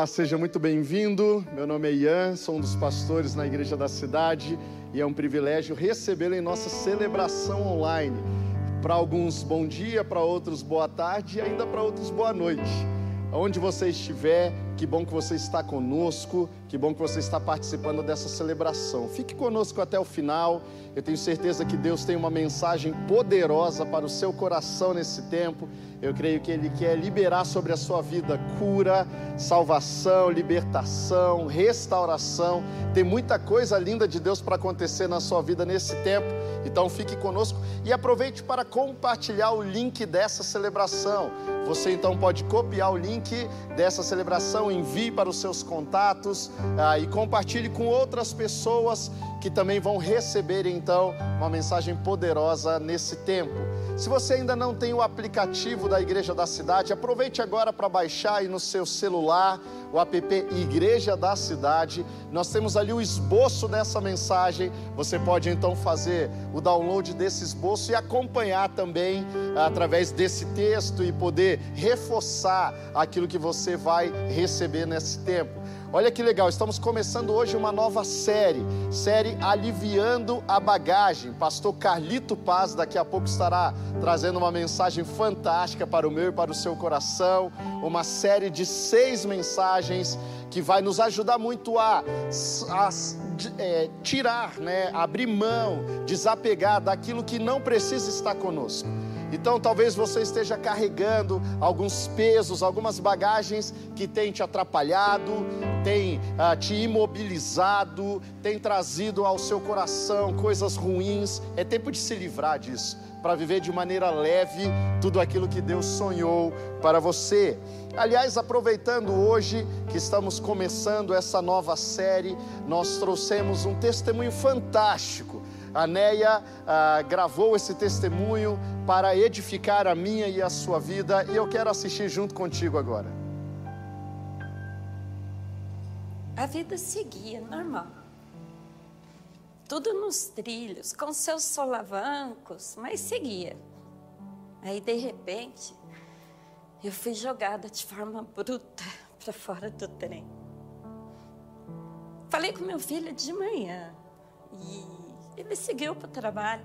Olá, seja muito bem-vindo. Meu nome é Ian, sou um dos pastores na Igreja da Cidade e é um privilégio recebê-lo em nossa celebração online. Para alguns, bom dia, para outros, boa tarde e ainda para outros, boa noite. Onde você estiver, que bom que você está conosco, que bom que você está participando dessa celebração. Fique conosco até o final. Eu tenho certeza que Deus tem uma mensagem poderosa para o seu coração nesse tempo. Eu creio que Ele quer liberar sobre a sua vida cura, salvação, libertação, restauração. Tem muita coisa linda de Deus para acontecer na sua vida nesse tempo. Então fique conosco e aproveite para compartilhar o link dessa celebração. Você então pode copiar o link dessa celebração, envie para os seus contatos ah, e compartilhe com outras pessoas que também vão receber então uma mensagem poderosa nesse tempo. Se você ainda não tem o aplicativo da Igreja da Cidade, aproveite agora para baixar aí no seu celular o app Igreja da Cidade. Nós temos ali o esboço dessa mensagem. Você pode então fazer o download desse esboço e acompanhar também através desse texto e poder reforçar aquilo que você vai receber nesse tempo. Olha que legal, estamos começando hoje uma nova série, série Aliviando a Bagagem. Pastor Carlito Paz daqui a pouco estará trazendo uma mensagem fantástica para o meu e para o seu coração, uma série de seis mensagens que vai nos ajudar muito a, a é, tirar, né, abrir mão, desapegar daquilo que não precisa estar conosco. Então talvez você esteja carregando alguns pesos, algumas bagagens que têm te atrapalhado, têm ah, te imobilizado, têm trazido ao seu coração coisas ruins. É tempo de se livrar disso, para viver de maneira leve tudo aquilo que Deus sonhou para você. Aliás, aproveitando hoje que estamos começando essa nova série, nós trouxemos um testemunho fantástico a Neia ah, gravou esse testemunho para edificar a minha e a sua vida e eu quero assistir junto contigo agora. A vida seguia normal. Tudo nos trilhos, com seus solavancos, mas seguia. Aí, de repente, eu fui jogada de forma bruta para fora do trem. Falei com meu filho de manhã e ele seguiu para o trabalho.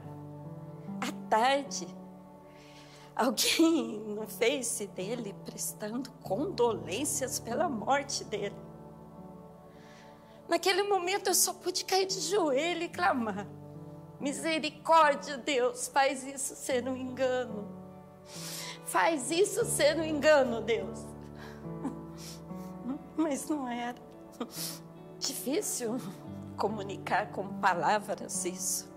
À tarde, alguém no Face dele prestando condolências pela morte dele. Naquele momento eu só pude cair de joelho e clamar: Misericórdia, Deus, faz isso ser um engano. Faz isso ser um engano, Deus. Mas não era difícil comunicar com palavras isso.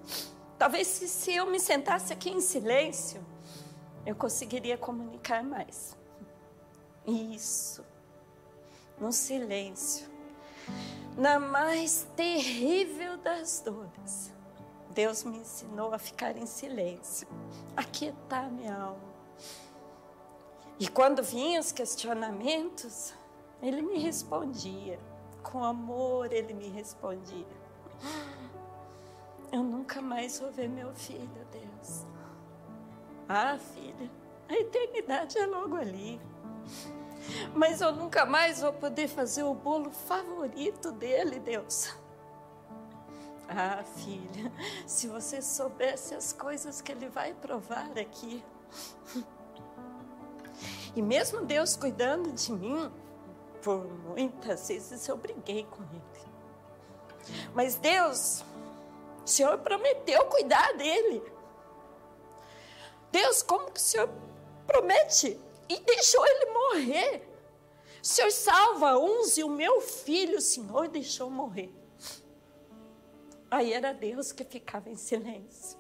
Talvez se, se eu me sentasse aqui em silêncio, eu conseguiria comunicar mais. Isso, no silêncio, na mais terrível das dores, Deus me ensinou a ficar em silêncio, a quietar minha alma. E quando vinham os questionamentos, Ele me respondia com amor ele me respondia: Eu nunca mais vou ver meu filho, Deus. Ah, filha, a eternidade é logo ali. Mas eu nunca mais vou poder fazer o bolo favorito dele, Deus. Ah, filha, se você soubesse as coisas que ele vai provar aqui. E mesmo Deus cuidando de mim, por muitas vezes eu briguei com ele. Mas Deus, o Senhor prometeu cuidar dele. Deus, como que o Senhor promete e deixou ele morrer? O Senhor salva uns e o meu filho, o Senhor deixou morrer. Aí era Deus que ficava em silêncio.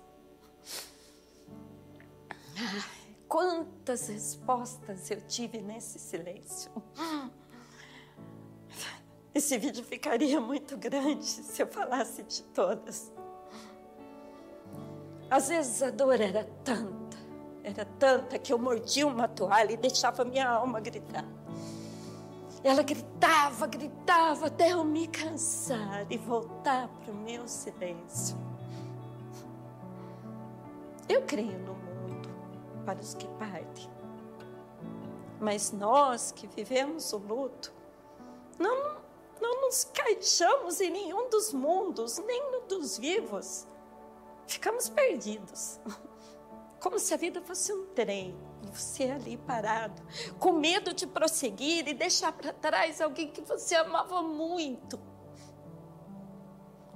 Ai, quantas respostas eu tive nesse silêncio. Esse vídeo ficaria muito grande se eu falasse de todas. Às vezes a dor era tanta, era tanta que eu mordia uma toalha e deixava minha alma gritar. Ela gritava, gritava até eu me cansar e voltar para o meu silêncio. Eu creio no mundo para os que partem. Mas nós que vivemos o luto, Não, não nos caixamos em nenhum dos mundos, nem no dos vivos. Ficamos perdidos. Como se a vida fosse um trem. E você ali parado, com medo de prosseguir e deixar para trás alguém que você amava muito.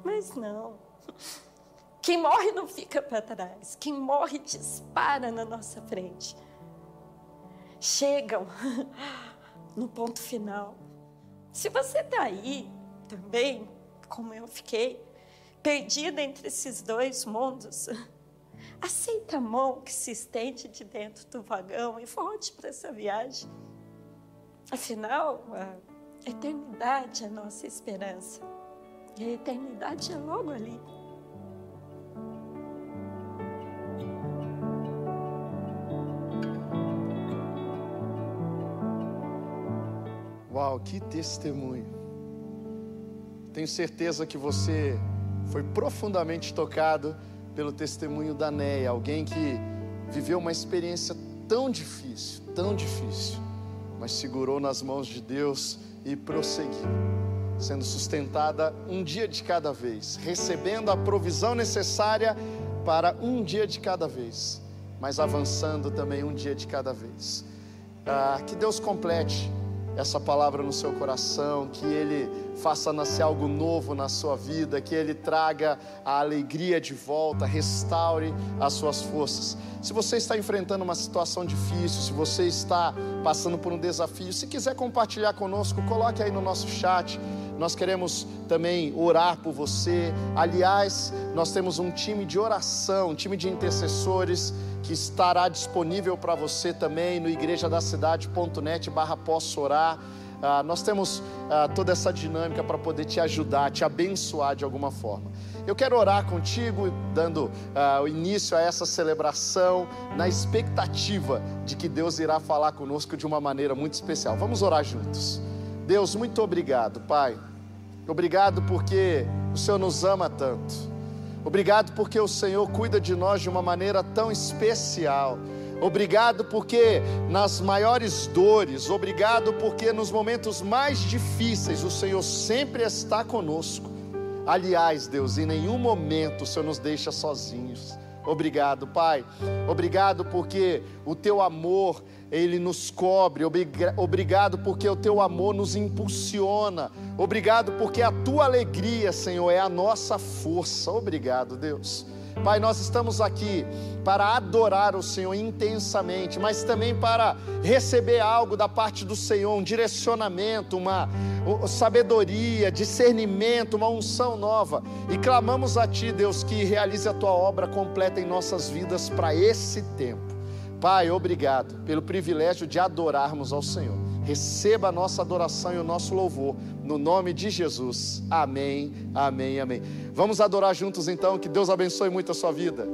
Mas não. Quem morre não fica para trás. Quem morre dispara na nossa frente. Chegam no ponto final. Se você está aí também, como eu fiquei, perdida entre esses dois mundos, aceita a mão que se estende de dentro do vagão e volte para essa viagem. Afinal, a eternidade é nossa esperança. E a eternidade é logo ali. Uau, que testemunho. Tenho certeza que você foi profundamente tocado pelo testemunho da Neia, alguém que viveu uma experiência tão difícil, tão difícil, mas segurou nas mãos de Deus e prosseguiu, sendo sustentada um dia de cada vez, recebendo a provisão necessária para um dia de cada vez, mas avançando também um dia de cada vez. Ah, que Deus complete essa palavra no seu coração, que Ele faça nascer algo novo na sua vida, que Ele traga a alegria de volta, restaure as suas forças. Se você está enfrentando uma situação difícil, se você está passando por um desafio, se quiser compartilhar conosco, coloque aí no nosso chat. Nós queremos também orar por você. Aliás, nós temos um time de oração, um time de intercessores que estará disponível para você também no igrejadacidade.net barra posso orar. Ah, nós temos ah, toda essa dinâmica para poder te ajudar, te abençoar de alguma forma. Eu quero orar contigo, dando ah, o início a essa celebração, na expectativa de que Deus irá falar conosco de uma maneira muito especial. Vamos orar juntos. Deus, muito obrigado, Pai. Obrigado porque o Senhor nos ama tanto. Obrigado porque o Senhor cuida de nós de uma maneira tão especial. Obrigado porque nas maiores dores, obrigado porque nos momentos mais difíceis o Senhor sempre está conosco. Aliás, Deus, em nenhum momento o Senhor nos deixa sozinhos. Obrigado, Pai. Obrigado porque o teu amor ele nos cobre. Obrigado porque o teu amor nos impulsiona. Obrigado porque a tua alegria, Senhor, é a nossa força. Obrigado, Deus. Pai, nós estamos aqui para adorar o Senhor intensamente, mas também para receber algo da parte do Senhor, um direcionamento, uma sabedoria, discernimento, uma unção nova. E clamamos a Ti, Deus, que realize a Tua obra completa em nossas vidas para esse tempo. Pai, obrigado pelo privilégio de adorarmos ao Senhor. Receba a nossa adoração e o nosso louvor, no nome de Jesus. Amém, amém, amém. Vamos adorar juntos então, que Deus abençoe muito a sua vida.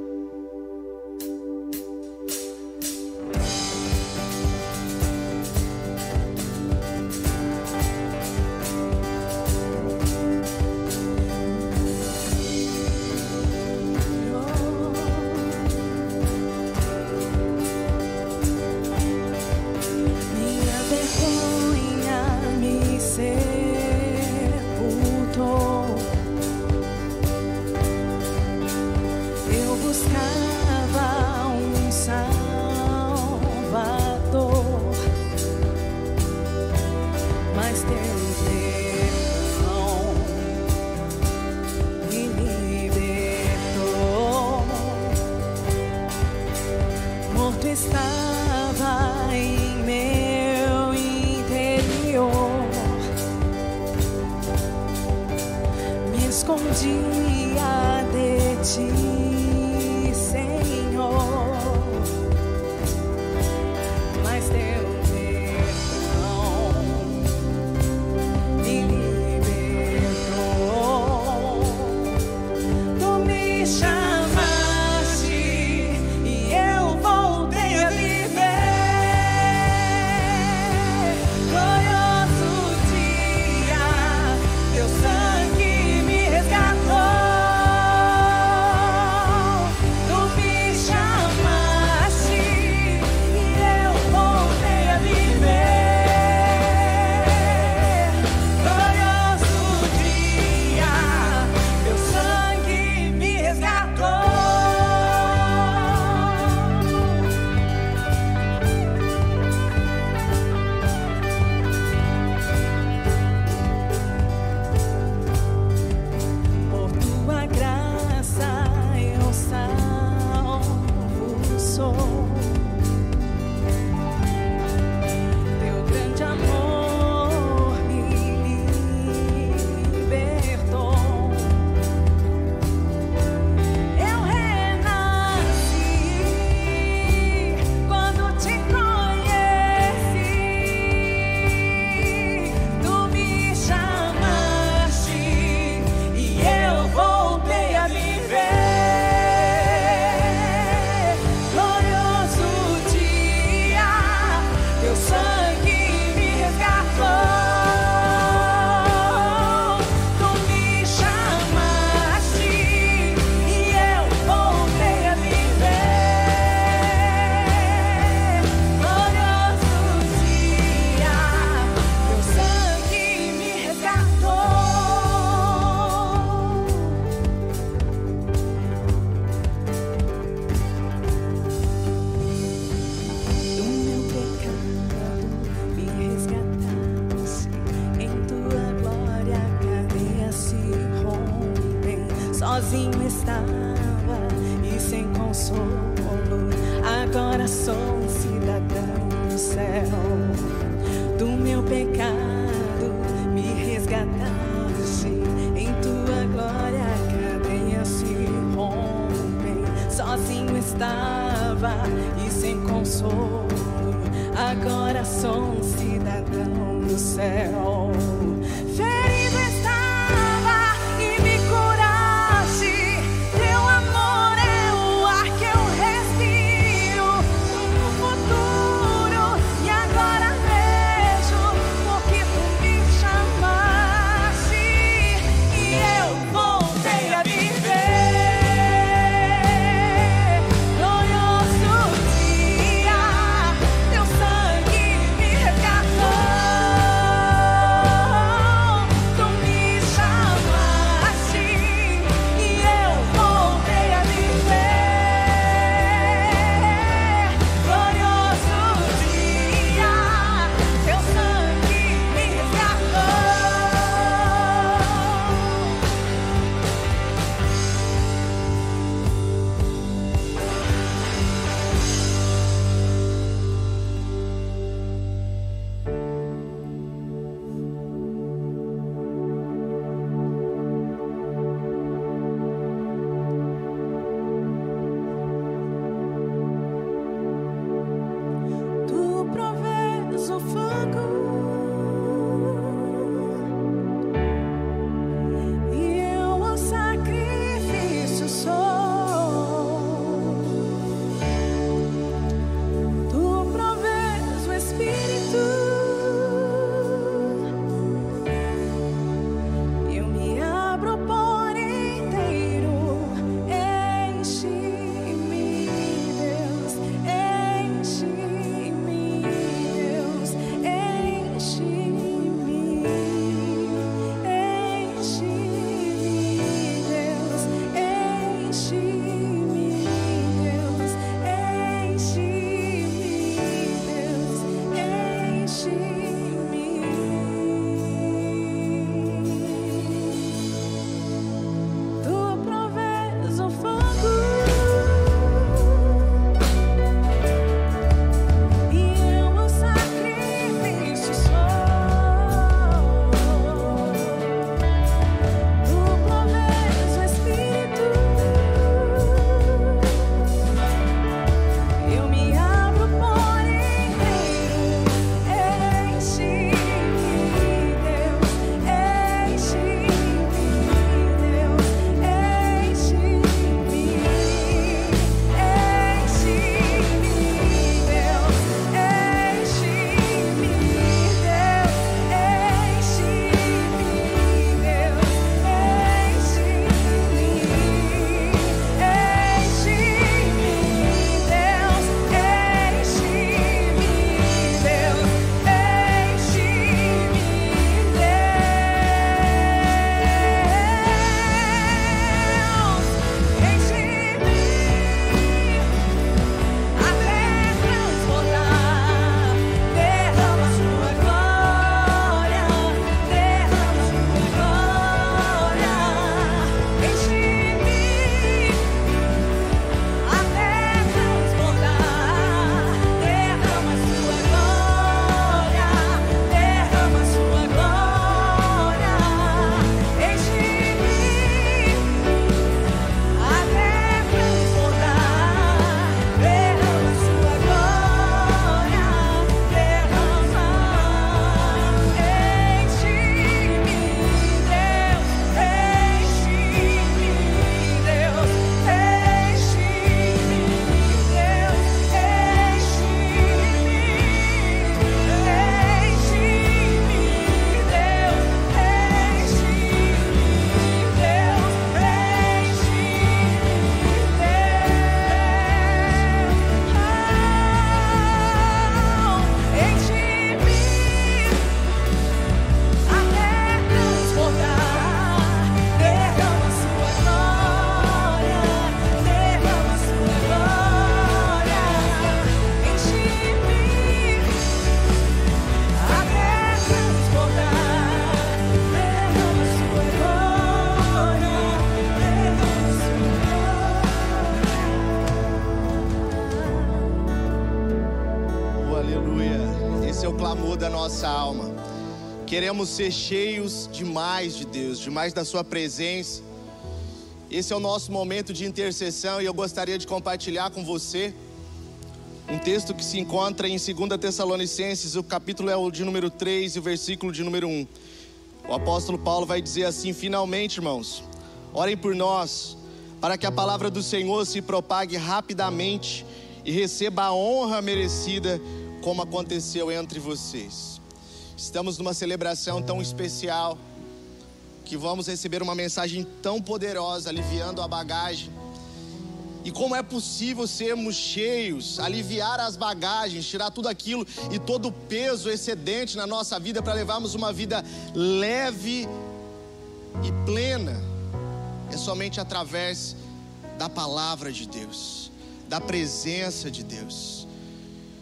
Queremos ser cheios demais de Deus, demais da Sua presença. Esse é o nosso momento de intercessão e eu gostaria de compartilhar com você um texto que se encontra em 2 Tessalonicenses, o capítulo é o de número 3 e o versículo de número 1. O apóstolo Paulo vai dizer assim: Finalmente, irmãos, orem por nós, para que a palavra do Senhor se propague rapidamente e receba a honra merecida, como aconteceu entre vocês. Estamos numa celebração tão especial que vamos receber uma mensagem tão poderosa, aliviando a bagagem e como é possível sermos cheios, aliviar as bagagens, tirar tudo aquilo e todo o peso excedente na nossa vida para levarmos uma vida leve e plena? É somente através da palavra de Deus, da presença de Deus.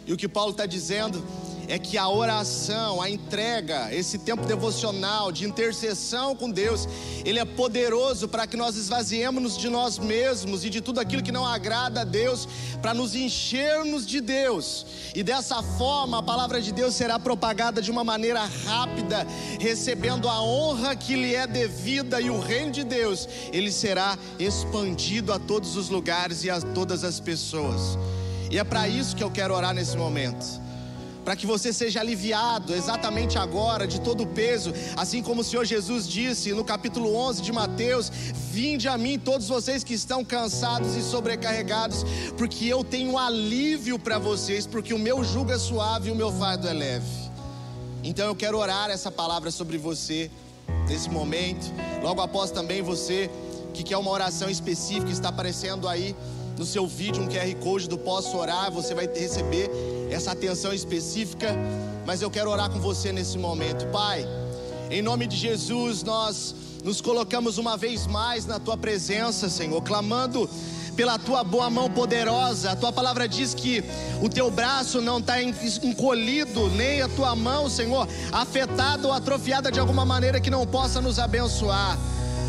E o que Paulo está dizendo é que a oração, a entrega, esse tempo devocional de intercessão com Deus, ele é poderoso para que nós esvaziemos de nós mesmos e de tudo aquilo que não agrada a Deus, para nos enchermos de Deus. E dessa forma a palavra de Deus será propagada de uma maneira rápida, recebendo a honra que lhe é devida e o reino de Deus, ele será expandido a todos os lugares e a todas as pessoas. E é para isso que eu quero orar nesse momento para que você seja aliviado exatamente agora de todo o peso, assim como o Senhor Jesus disse no capítulo 11 de Mateus: Vinde a mim, todos vocês que estão cansados e sobrecarregados, porque eu tenho alívio para vocês, porque o meu jugo é suave e o meu fardo é leve. Então eu quero orar essa palavra sobre você nesse momento. Logo após também você que quer uma oração específica, está aparecendo aí no seu vídeo um QR Code do Posso Orar, você vai receber essa atenção específica, mas eu quero orar com você nesse momento. Pai, em nome de Jesus, nós nos colocamos uma vez mais na tua presença, Senhor, clamando pela tua boa mão poderosa. A tua palavra diz que o teu braço não está encolhido, nem a tua mão, Senhor, afetada ou atrofiada de alguma maneira que não possa nos abençoar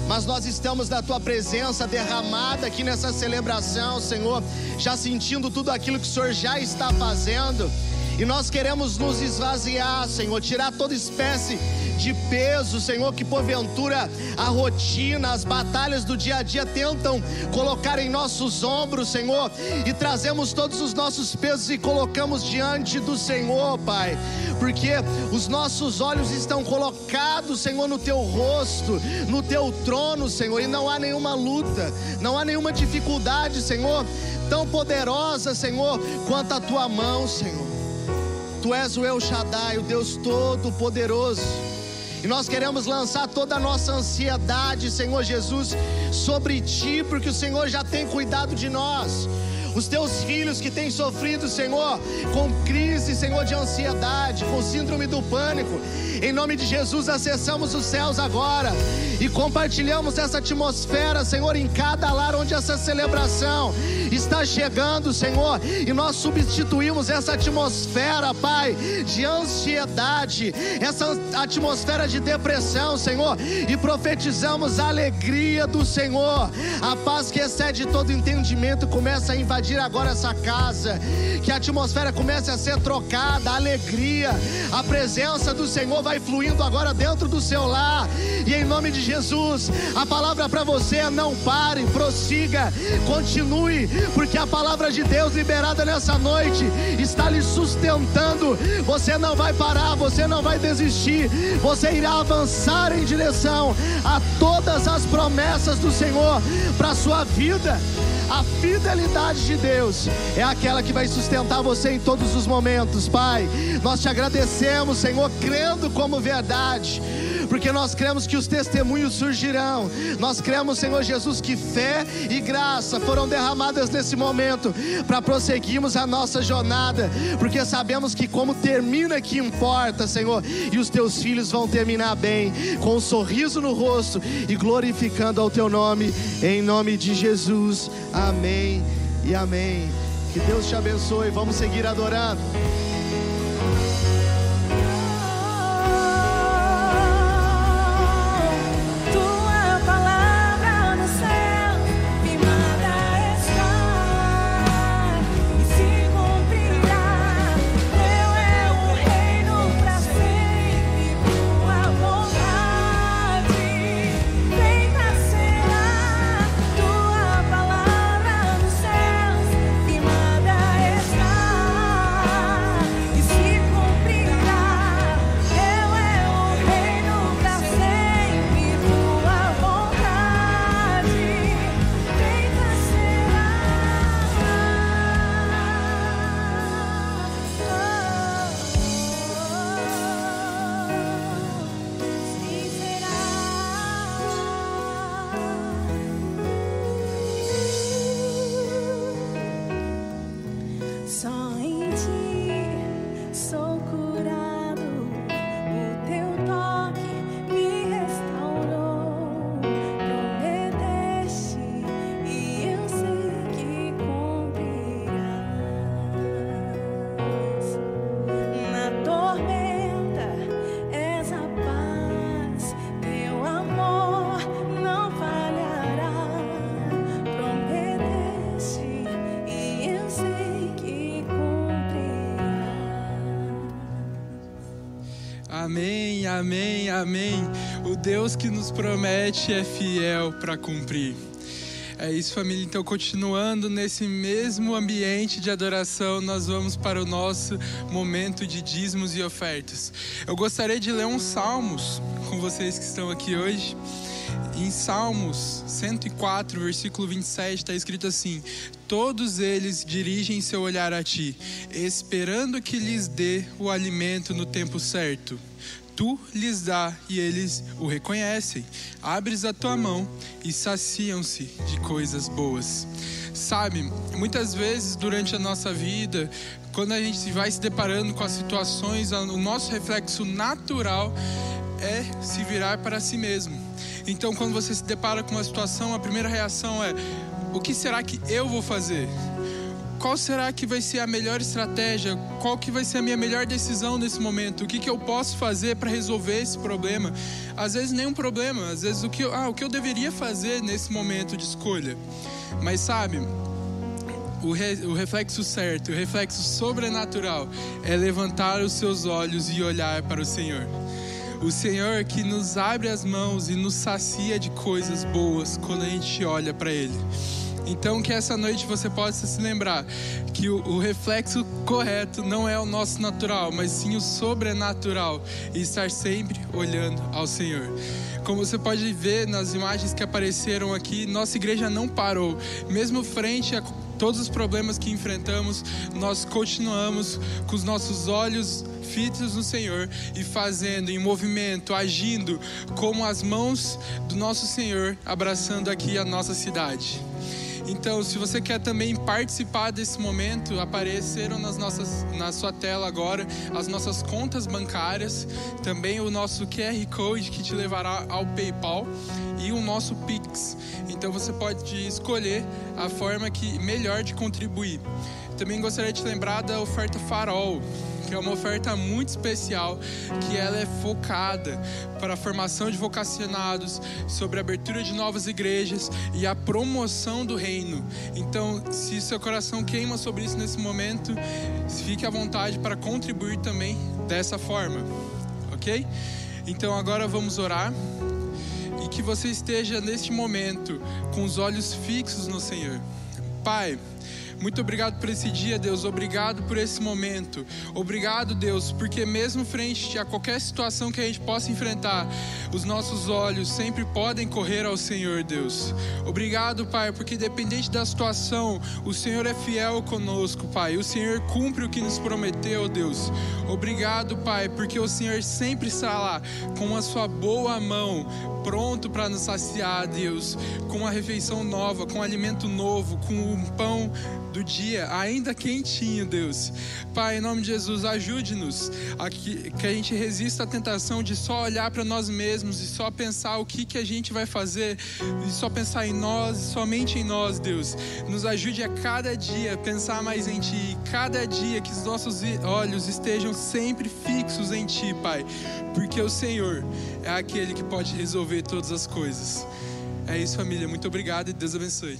mas nós estamos na tua presença derramada aqui nessa celebração, Senhor, já sentindo tudo aquilo que o Senhor já está fazendo. E nós queremos nos esvaziar, Senhor, tirar toda espécie de peso, Senhor, que porventura a rotina, as batalhas do dia a dia tentam colocar em nossos ombros, Senhor, e trazemos todos os nossos pesos e colocamos diante do Senhor, Pai, porque os nossos olhos estão colocados, Senhor, no teu rosto, no teu trono, Senhor, e não há nenhuma luta, não há nenhuma dificuldade, Senhor, tão poderosa, Senhor, quanto a tua mão, Senhor. Tu és o El Shaddai, o Deus Todo-Poderoso. E nós queremos lançar toda a nossa ansiedade, Senhor Jesus, sobre Ti, porque o Senhor já tem cuidado de nós os teus filhos que têm sofrido, Senhor, com crise, Senhor, de ansiedade, com síndrome do pânico. Em nome de Jesus, acessamos os céus agora e compartilhamos essa atmosfera, Senhor, em cada lar onde essa celebração está chegando, Senhor, e nós substituímos essa atmosfera, Pai, de ansiedade, essa atmosfera de depressão, Senhor, e profetizamos a alegria do Senhor, a paz que excede todo entendimento começa a invadir invadir agora essa casa, que a atmosfera comece a ser trocada, a alegria, a presença do Senhor vai fluindo agora dentro do seu lar, e em nome de Jesus, a palavra para você é não pare, prossiga, continue, porque a palavra de Deus liberada nessa noite está lhe sustentando. Você não vai parar, você não vai desistir, você irá avançar em direção a todas as promessas do Senhor para sua vida. A fidelidade de Deus é aquela que vai sustentar você em todos os momentos, Pai. Nós te agradecemos, Senhor, crendo como verdade porque nós cremos que os testemunhos surgirão. Nós cremos, Senhor Jesus, que fé e graça foram derramadas nesse momento para prosseguirmos a nossa jornada, porque sabemos que como termina que importa, Senhor, e os teus filhos vão terminar bem, com um sorriso no rosto e glorificando ao teu nome, em nome de Jesus. Amém e amém. Que Deus te abençoe. Vamos seguir adorando. Amém. O Deus que nos promete é fiel para cumprir. É isso, família. Então, continuando nesse mesmo ambiente de adoração, nós vamos para o nosso momento de dízimos e ofertas. Eu gostaria de ler uns salmos com vocês que estão aqui hoje. Em Salmos 104, versículo 27, está escrito assim: Todos eles dirigem seu olhar a ti, esperando que lhes dê o alimento no tempo certo. Tu lhes dá e eles o reconhecem. Abres a tua mão e saciam-se de coisas boas. Sabe, muitas vezes durante a nossa vida, quando a gente vai se deparando com as situações, o nosso reflexo natural é se virar para si mesmo então, quando você se depara com uma situação, a primeira reação é: o que será que eu vou fazer? Qual será que vai ser a melhor estratégia? Qual que vai ser a minha melhor decisão nesse momento? O que, que eu posso fazer para resolver esse problema? Às vezes nenhum problema, às vezes o que, eu, ah, o que eu deveria fazer nesse momento de escolha. Mas sabe, o, re, o reflexo certo, o reflexo sobrenatural é levantar os seus olhos e olhar para o Senhor. O Senhor que nos abre as mãos e nos sacia de coisas boas quando a gente olha para Ele. Então, que essa noite você possa se lembrar que o, o, reflexo correto não é o nosso natural, mas sim o sobrenatural e estar sempre olhando ao Senhor. Como você pode ver nas imagens que apareceram aqui, nossa igreja não parou, mesmo frente a todos os problemas que enfrentamos, nós continuamos com os nossos olhos fitos no Senhor e fazendo em movimento, agindo como as mãos do nosso Senhor, abraçando aqui a nossa cidade. Então, se você quer também participar desse momento, apareceram nas nossas, na sua tela agora as nossas contas bancárias, também o nosso QR Code que te levará ao PayPal e o nosso Pix. Então você pode escolher a forma que melhor de contribuir. Também gostaria de lembrar da oferta Farol que é uma oferta muito especial, que ela é focada para a formação de vocacionados, sobre a abertura de novas igrejas e a promoção do reino. Então, se seu coração queima sobre isso nesse momento, fique à vontade para contribuir também dessa forma, ok? Então, agora vamos orar e que você esteja neste momento com os olhos fixos no Senhor. Pai, muito obrigado por esse dia, Deus. Obrigado por esse momento. Obrigado, Deus, porque mesmo frente a qualquer situação que a gente possa enfrentar, os nossos olhos sempre podem correr ao Senhor, Deus. Obrigado, Pai, porque dependente da situação, o Senhor é fiel conosco, Pai. O Senhor cumpre o que nos prometeu, Deus. Obrigado, Pai, porque o Senhor sempre está lá com a sua boa mão, pronto para nos saciar, Deus, com uma refeição nova, com um alimento novo, com um pão do dia, ainda quentinho, Deus. Pai, em nome de Jesus, ajude-nos a que, que a gente resista à tentação de só olhar para nós mesmos e só pensar o que, que a gente vai fazer, e só pensar em nós, somente em nós, Deus. Nos ajude a cada dia pensar mais em Ti, cada dia que os nossos olhos estejam sempre fixos em Ti, Pai, porque o Senhor é aquele que pode resolver todas as coisas. É isso, família. Muito obrigado e Deus abençoe.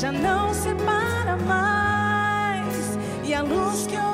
já não separa mais. E a luz que eu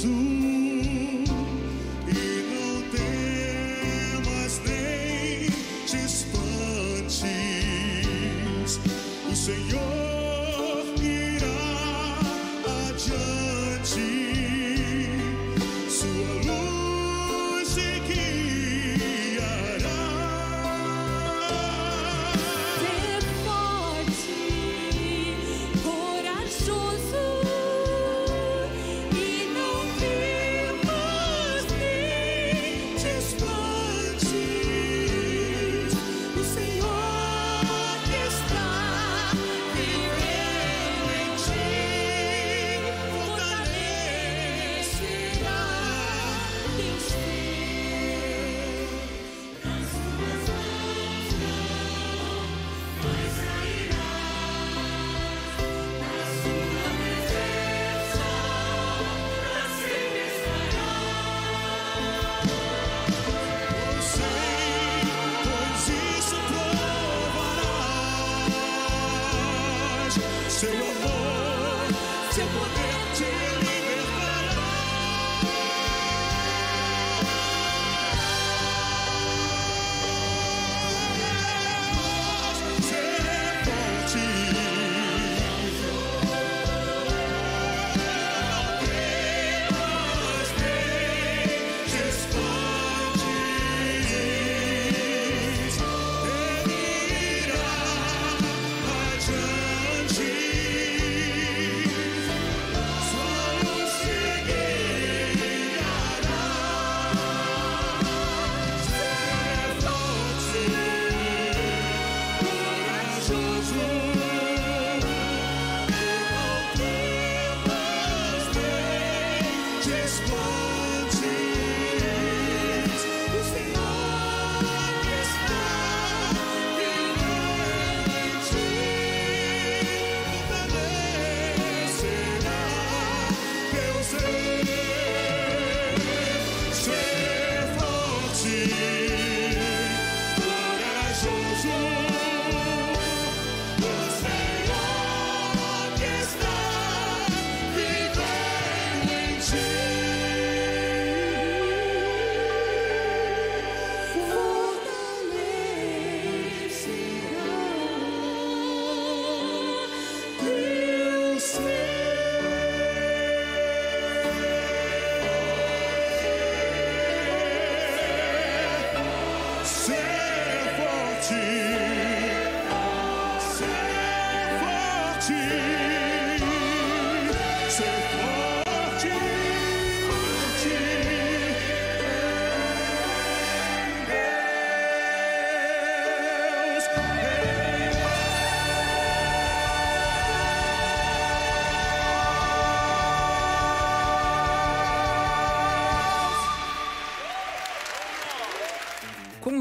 soon.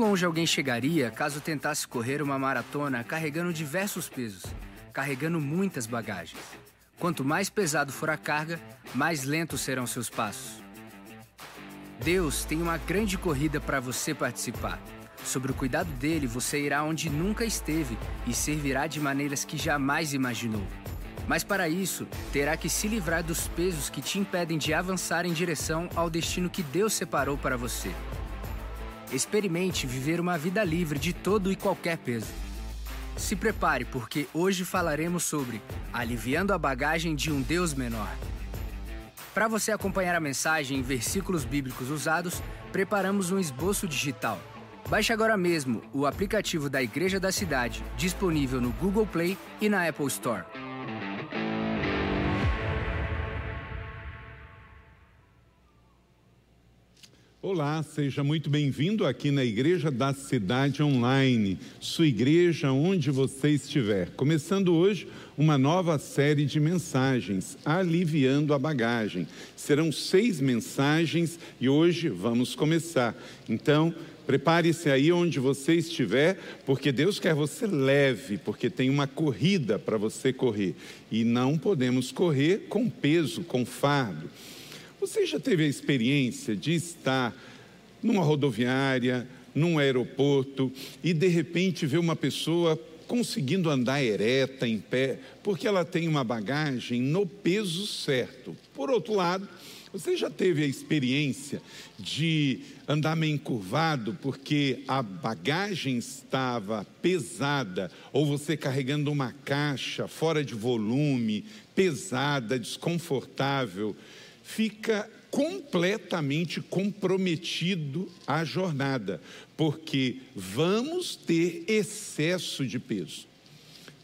Longe alguém chegaria caso tentasse correr uma maratona carregando diversos pesos, carregando muitas bagagens? Quanto mais pesado for a carga, mais lentos serão seus passos. Deus tem uma grande corrida para você participar. Sobre o cuidado dele, você irá onde nunca esteve e servirá de maneiras que jamais imaginou. Mas para isso, terá que se livrar dos pesos que te impedem de avançar em direção ao destino que Deus separou para você. Experimente viver uma vida livre de todo e qualquer peso. Se prepare, porque hoje falaremos sobre aliviando a bagagem de um Deus menor. Para você acompanhar a mensagem em versículos bíblicos usados, preparamos um esboço digital. Baixe agora mesmo o aplicativo da Igreja da Cidade, disponível no Google Play e na Apple Store. Olá, seja muito bem-vindo aqui na Igreja da Cidade Online, sua igreja onde você estiver. Começando hoje uma nova série de mensagens, Aliviando a Bagagem. Serão seis mensagens e hoje vamos começar. Então, prepare-se aí onde você estiver, porque Deus quer você leve, porque tem uma corrida para você correr. E não podemos correr com peso, com fardo. Você já teve a experiência de estar numa rodoviária, num aeroporto e de repente ver uma pessoa conseguindo andar ereta, em pé, porque ela tem uma bagagem no peso certo. Por outro lado, você já teve a experiência de andar meio encurvado porque a bagagem estava pesada, ou você carregando uma caixa fora de volume, pesada, desconfortável? Fica completamente comprometido a jornada, porque vamos ter excesso de peso.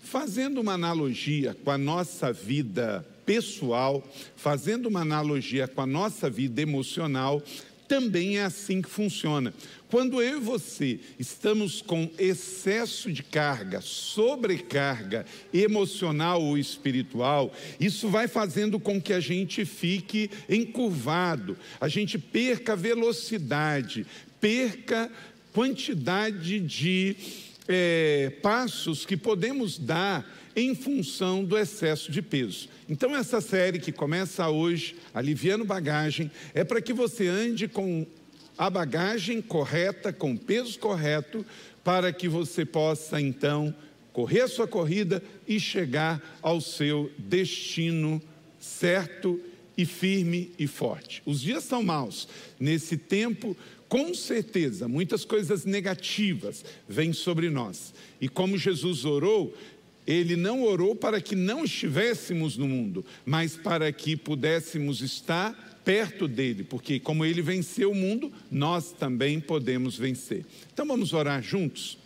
Fazendo uma analogia com a nossa vida pessoal, fazendo uma analogia com a nossa vida emocional, também é assim que funciona. Quando eu e você estamos com excesso de carga, sobrecarga emocional ou espiritual, isso vai fazendo com que a gente fique encurvado, a gente perca velocidade, perca quantidade de é, passos que podemos dar em função do excesso de peso. Então, essa série que começa hoje, Aliviando Bagagem, é para que você ande com a bagagem correta, com o peso correto, para que você possa então correr a sua corrida e chegar ao seu destino certo e firme e forte. Os dias são maus. Nesse tempo, com certeza, muitas coisas negativas vêm sobre nós. E como Jesus orou, ele não orou para que não estivéssemos no mundo, mas para que pudéssemos estar perto dele, porque como ele venceu o mundo, nós também podemos vencer. Então vamos orar juntos?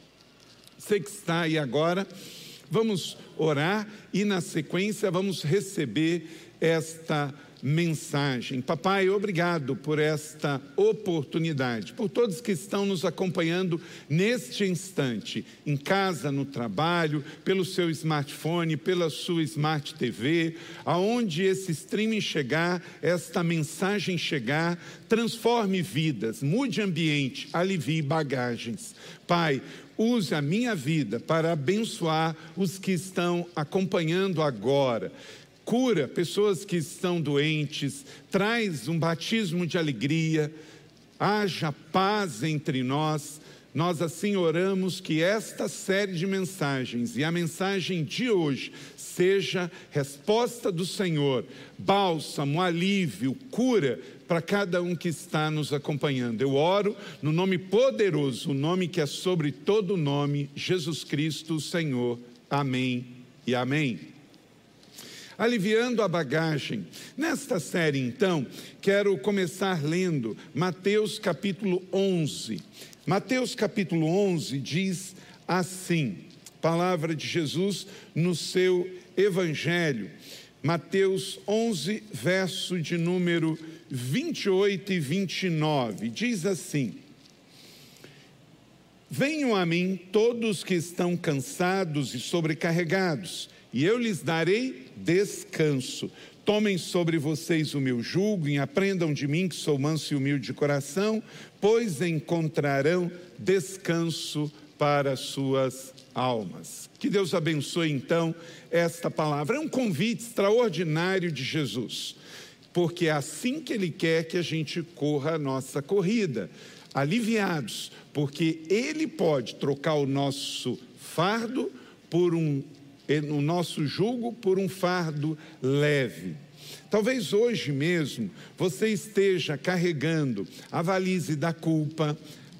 Você que está aí agora, vamos orar e na sequência vamos receber esta mensagem. Papai, obrigado por esta oportunidade, por todos que estão nos acompanhando neste instante, em casa, no trabalho, pelo seu smartphone, pela sua smart TV, aonde esse streaming chegar, esta mensagem chegar, transforme vidas, mude ambiente, alivie bagagens. Pai, use a minha vida para abençoar os que estão acompanhando agora cura pessoas que estão doentes, traz um batismo de alegria, haja paz entre nós. Nós assim oramos que esta série de mensagens e a mensagem de hoje seja resposta do Senhor, bálsamo, alívio, cura para cada um que está nos acompanhando. Eu oro no nome poderoso, o nome que é sobre todo nome, Jesus Cristo, o Senhor. Amém e amém aliviando a bagagem. Nesta série, então, quero começar lendo Mateus capítulo 11. Mateus capítulo 11 diz assim: palavra de Jesus no seu evangelho. Mateus 11, verso de número 28 e 29, diz assim: Venham a mim todos que estão cansados e sobrecarregados, e eu lhes darei descanso. Tomem sobre vocês o meu jugo e aprendam de mim, que sou manso e humilde de coração, pois encontrarão descanso para suas almas. Que Deus abençoe então esta palavra. É um convite extraordinário de Jesus, porque é assim que Ele quer que a gente corra a nossa corrida, aliviados, porque Ele pode trocar o nosso fardo por um o nosso jugo por um fardo leve. Talvez hoje mesmo você esteja carregando a valise da culpa,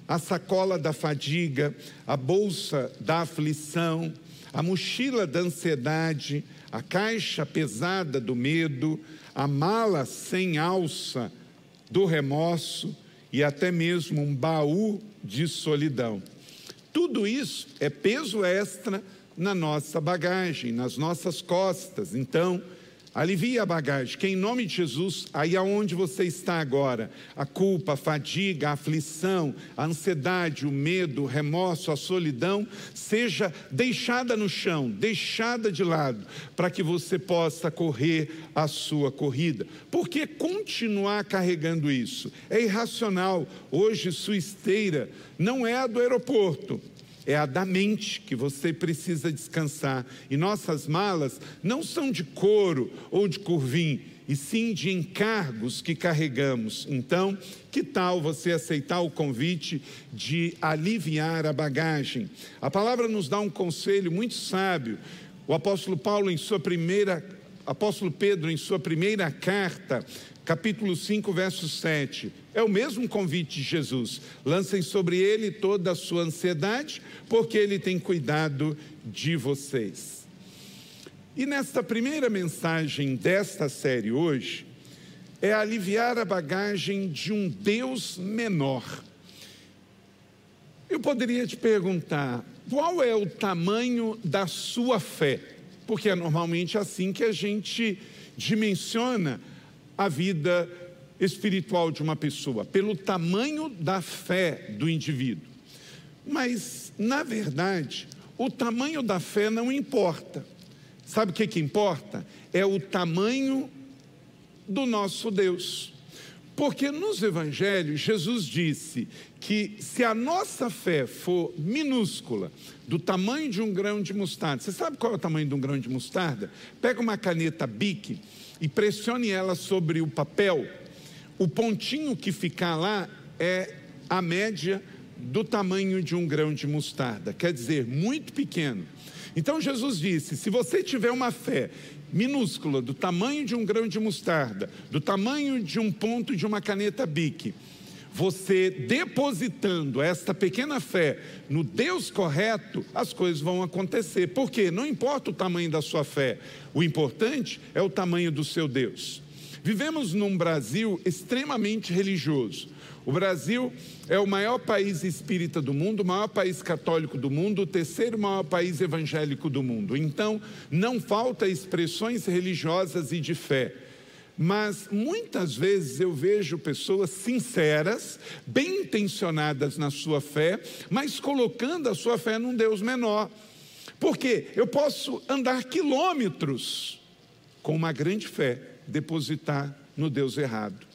a sacola da fadiga, a bolsa da aflição, a mochila da ansiedade, a caixa pesada do medo, a mala sem alça do remorso e até mesmo um baú de solidão. Tudo isso é peso extra na nossa bagagem, nas nossas costas. Então, alivie a bagagem, que em nome de Jesus, aí aonde você está agora, a culpa, a fadiga, a aflição, a ansiedade, o medo, o remorso, a solidão, seja deixada no chão, deixada de lado, para que você possa correr a sua corrida. Porque continuar carregando isso é irracional. Hoje, sua esteira não é a do aeroporto é a da mente que você precisa descansar. E nossas malas não são de couro ou de curvim, e sim de encargos que carregamos. Então, que tal você aceitar o convite de aliviar a bagagem? A palavra nos dá um conselho muito sábio. O apóstolo Paulo, em sua primeira, apóstolo Pedro, em sua primeira carta, capítulo 5, verso 7. É o mesmo convite de Jesus. Lancem sobre ele toda a sua ansiedade, porque ele tem cuidado de vocês. E nesta primeira mensagem desta série hoje, é aliviar a bagagem de um Deus menor. Eu poderia te perguntar, qual é o tamanho da sua fé? Porque é normalmente assim que a gente dimensiona a vida espiritual de uma pessoa, pelo tamanho da fé do indivíduo. Mas, na verdade, o tamanho da fé não importa. Sabe o que, que importa? É o tamanho do nosso Deus. Porque nos evangelhos, Jesus disse que se a nossa fé for minúscula, do tamanho de um grão de mostarda, você sabe qual é o tamanho de um grão de mostarda? Pega uma caneta Bic e pressione ela sobre o papel. O pontinho que ficar lá é a média do tamanho de um grão de mostarda, quer dizer, muito pequeno. Então Jesus disse: se você tiver uma fé minúscula, do tamanho de um grão de mostarda, do tamanho de um ponto de uma caneta Bic, você depositando esta pequena fé no Deus correto, as coisas vão acontecer. Por quê? Não importa o tamanho da sua fé, o importante é o tamanho do seu Deus. Vivemos num Brasil extremamente religioso. O Brasil é o maior país espírita do mundo, o maior país católico do mundo, o terceiro maior país evangélico do mundo. Então, não falta expressões religiosas e de fé. Mas muitas vezes eu vejo pessoas sinceras, bem intencionadas na sua fé, mas colocando a sua fé num Deus menor. Porque eu posso andar quilômetros com uma grande fé, depositar no Deus errado.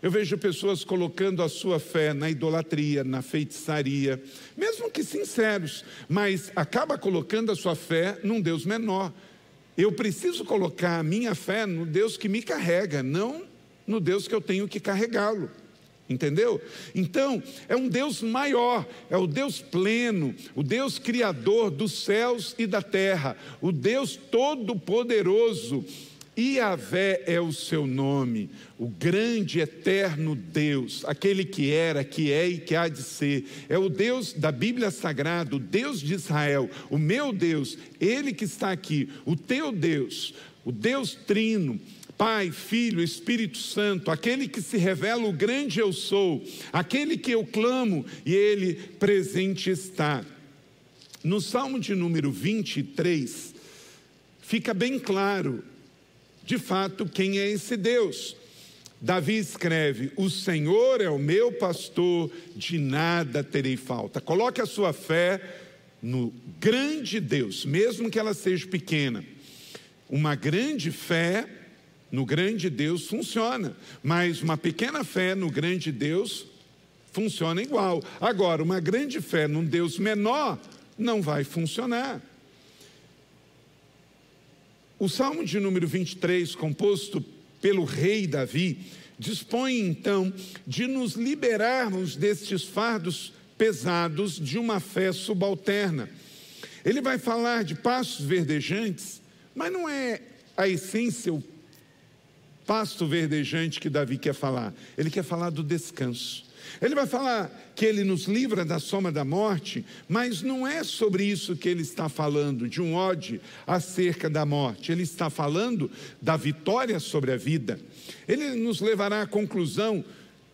Eu vejo pessoas colocando a sua fé na idolatria, na feitiçaria, mesmo que sinceros, mas acaba colocando a sua fé num Deus menor. Eu preciso colocar a minha fé no Deus que me carrega, não no Deus que eu tenho que carregá-lo. Entendeu? Então, é um Deus maior, é o Deus pleno, o Deus criador dos céus e da terra, o Deus todo-poderoso. Iavé é o seu nome, o grande eterno Deus, aquele que era, que é e que há de ser. É o Deus da Bíblia Sagrada, o Deus de Israel, o meu Deus, ele que está aqui, o teu Deus, o Deus Trino, Pai, Filho, Espírito Santo, aquele que se revela o grande eu sou, aquele que eu clamo e ele presente está. No Salmo de número 23, fica bem claro de fato, quem é esse Deus? Davi escreve: O Senhor é o meu pastor, de nada terei falta. Coloque a sua fé no grande Deus, mesmo que ela seja pequena. Uma grande fé no grande Deus funciona, mas uma pequena fé no grande Deus funciona igual. Agora, uma grande fé num Deus menor não vai funcionar. O Salmo de número 23, composto pelo rei Davi, dispõe então de nos liberarmos destes fardos pesados de uma fé subalterna. Ele vai falar de passos verdejantes, mas não é a essência, o pasto verdejante que Davi quer falar. Ele quer falar do descanso. Ele vai falar que ele nos livra da soma da morte, mas não é sobre isso que ele está falando, de um ódio acerca da morte. Ele está falando da vitória sobre a vida. Ele nos levará à conclusão,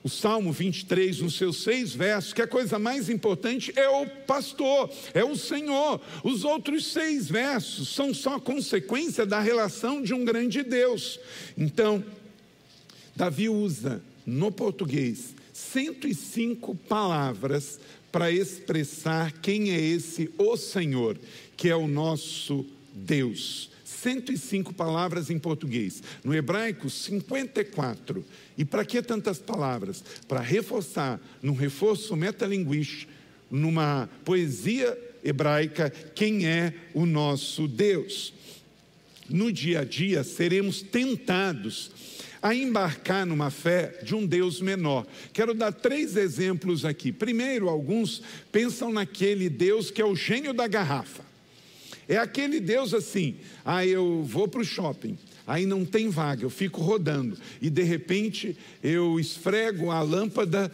o Salmo 23, nos seus seis versos, que a coisa mais importante é o pastor, é o Senhor. Os outros seis versos são só consequência da relação de um grande Deus. Então, Davi usa no português 105 palavras para expressar quem é esse o Senhor, que é o nosso Deus. 105 palavras em português. No hebraico, 54. E para que tantas palavras? Para reforçar, num reforço metalinguístico, numa poesia hebraica quem é o nosso Deus. No dia a dia seremos tentados a embarcar numa fé de um Deus menor. Quero dar três exemplos aqui. Primeiro, alguns pensam naquele Deus que é o gênio da garrafa. É aquele Deus assim, ah, eu vou para o shopping, aí não tem vaga, eu fico rodando, e de repente eu esfrego a lâmpada,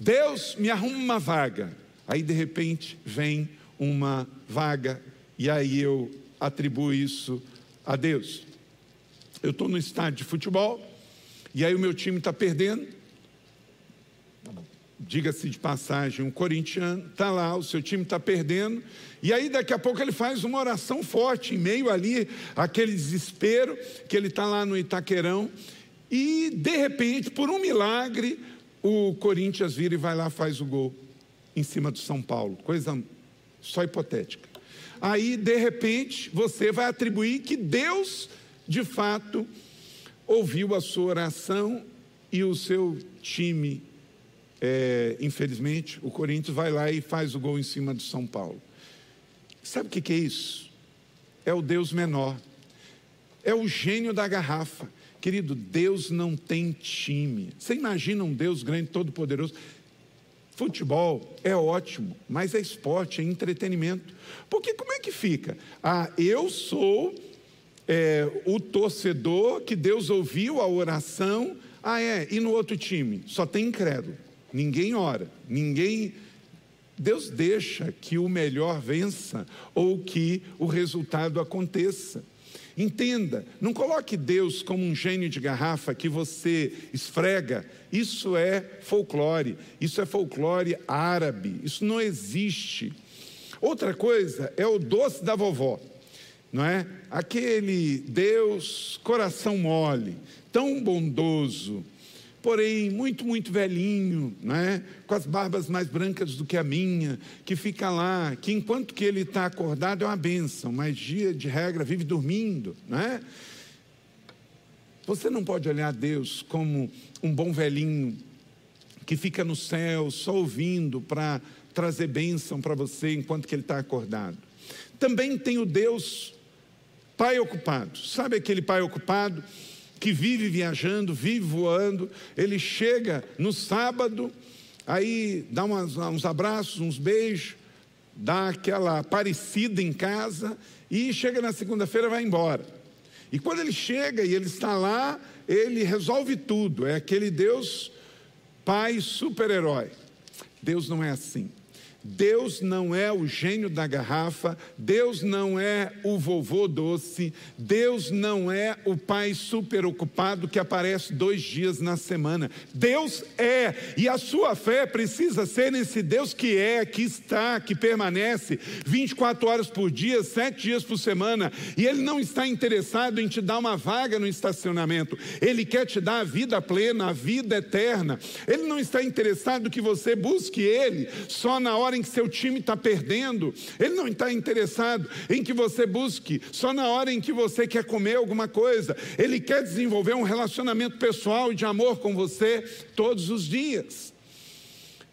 Deus me arruma uma vaga. Aí de repente vem uma vaga, e aí eu atribuo isso a Deus. Eu estou no estádio de futebol, e aí o meu time está perdendo. Diga-se de passagem, um corintiano está lá, o seu time está perdendo, e aí daqui a pouco ele faz uma oração forte, em meio ali, aquele desespero, que ele está lá no Itaquerão, e de repente, por um milagre, o Corinthians vira e vai lá faz o gol em cima do São Paulo, coisa só hipotética. Aí, de repente, você vai atribuir que Deus, de fato, ouviu a sua oração e o seu time, é, infelizmente, o Corinthians vai lá e faz o gol em cima do São Paulo. Sabe o que, que é isso? É o Deus menor, é o gênio da garrafa. Querido, Deus não tem time. Você imagina um Deus grande, todo-poderoso? Futebol é ótimo, mas é esporte, é entretenimento. Porque como é que fica? Ah, eu sou é, o torcedor que Deus ouviu a oração. Ah, é, e no outro time? Só tem incrédulo. Ninguém ora, ninguém. Deus deixa que o melhor vença ou que o resultado aconteça. Entenda, não coloque Deus como um gênio de garrafa que você esfrega. Isso é folclore, isso é folclore árabe, isso não existe. Outra coisa é o doce da vovó, não é? Aquele Deus coração mole, tão bondoso, porém muito, muito velhinho, não é? com as barbas mais brancas do que a minha, que fica lá, que enquanto que ele está acordado é uma bênção, mas dia de regra vive dormindo. Não é? Você não pode olhar Deus como um bom velhinho que fica no céu só ouvindo para trazer bênção para você enquanto que ele está acordado. Também tem o Deus pai ocupado. Sabe aquele pai ocupado que vive viajando, vive voando? Ele chega no sábado, aí dá umas, uns abraços, uns beijos, dá aquela parecida em casa e chega na segunda-feira vai embora. E quando ele chega e ele está lá, ele resolve tudo. É aquele Deus pai super-herói. Deus não é assim. Deus não é o gênio da garrafa, Deus não é o vovô doce, Deus não é o pai super ocupado que aparece dois dias na semana. Deus é, e a sua fé precisa ser nesse Deus que é, que está, que permanece 24 horas por dia, sete dias por semana, e Ele não está interessado em te dar uma vaga no estacionamento, Ele quer te dar a vida plena, a vida eterna. Ele não está interessado que você busque Ele só na hora em que seu time está perdendo. Ele não está interessado em que você busque só na hora em que você quer comer alguma coisa. Ele quer desenvolver um relacionamento pessoal e de amor com você todos os dias.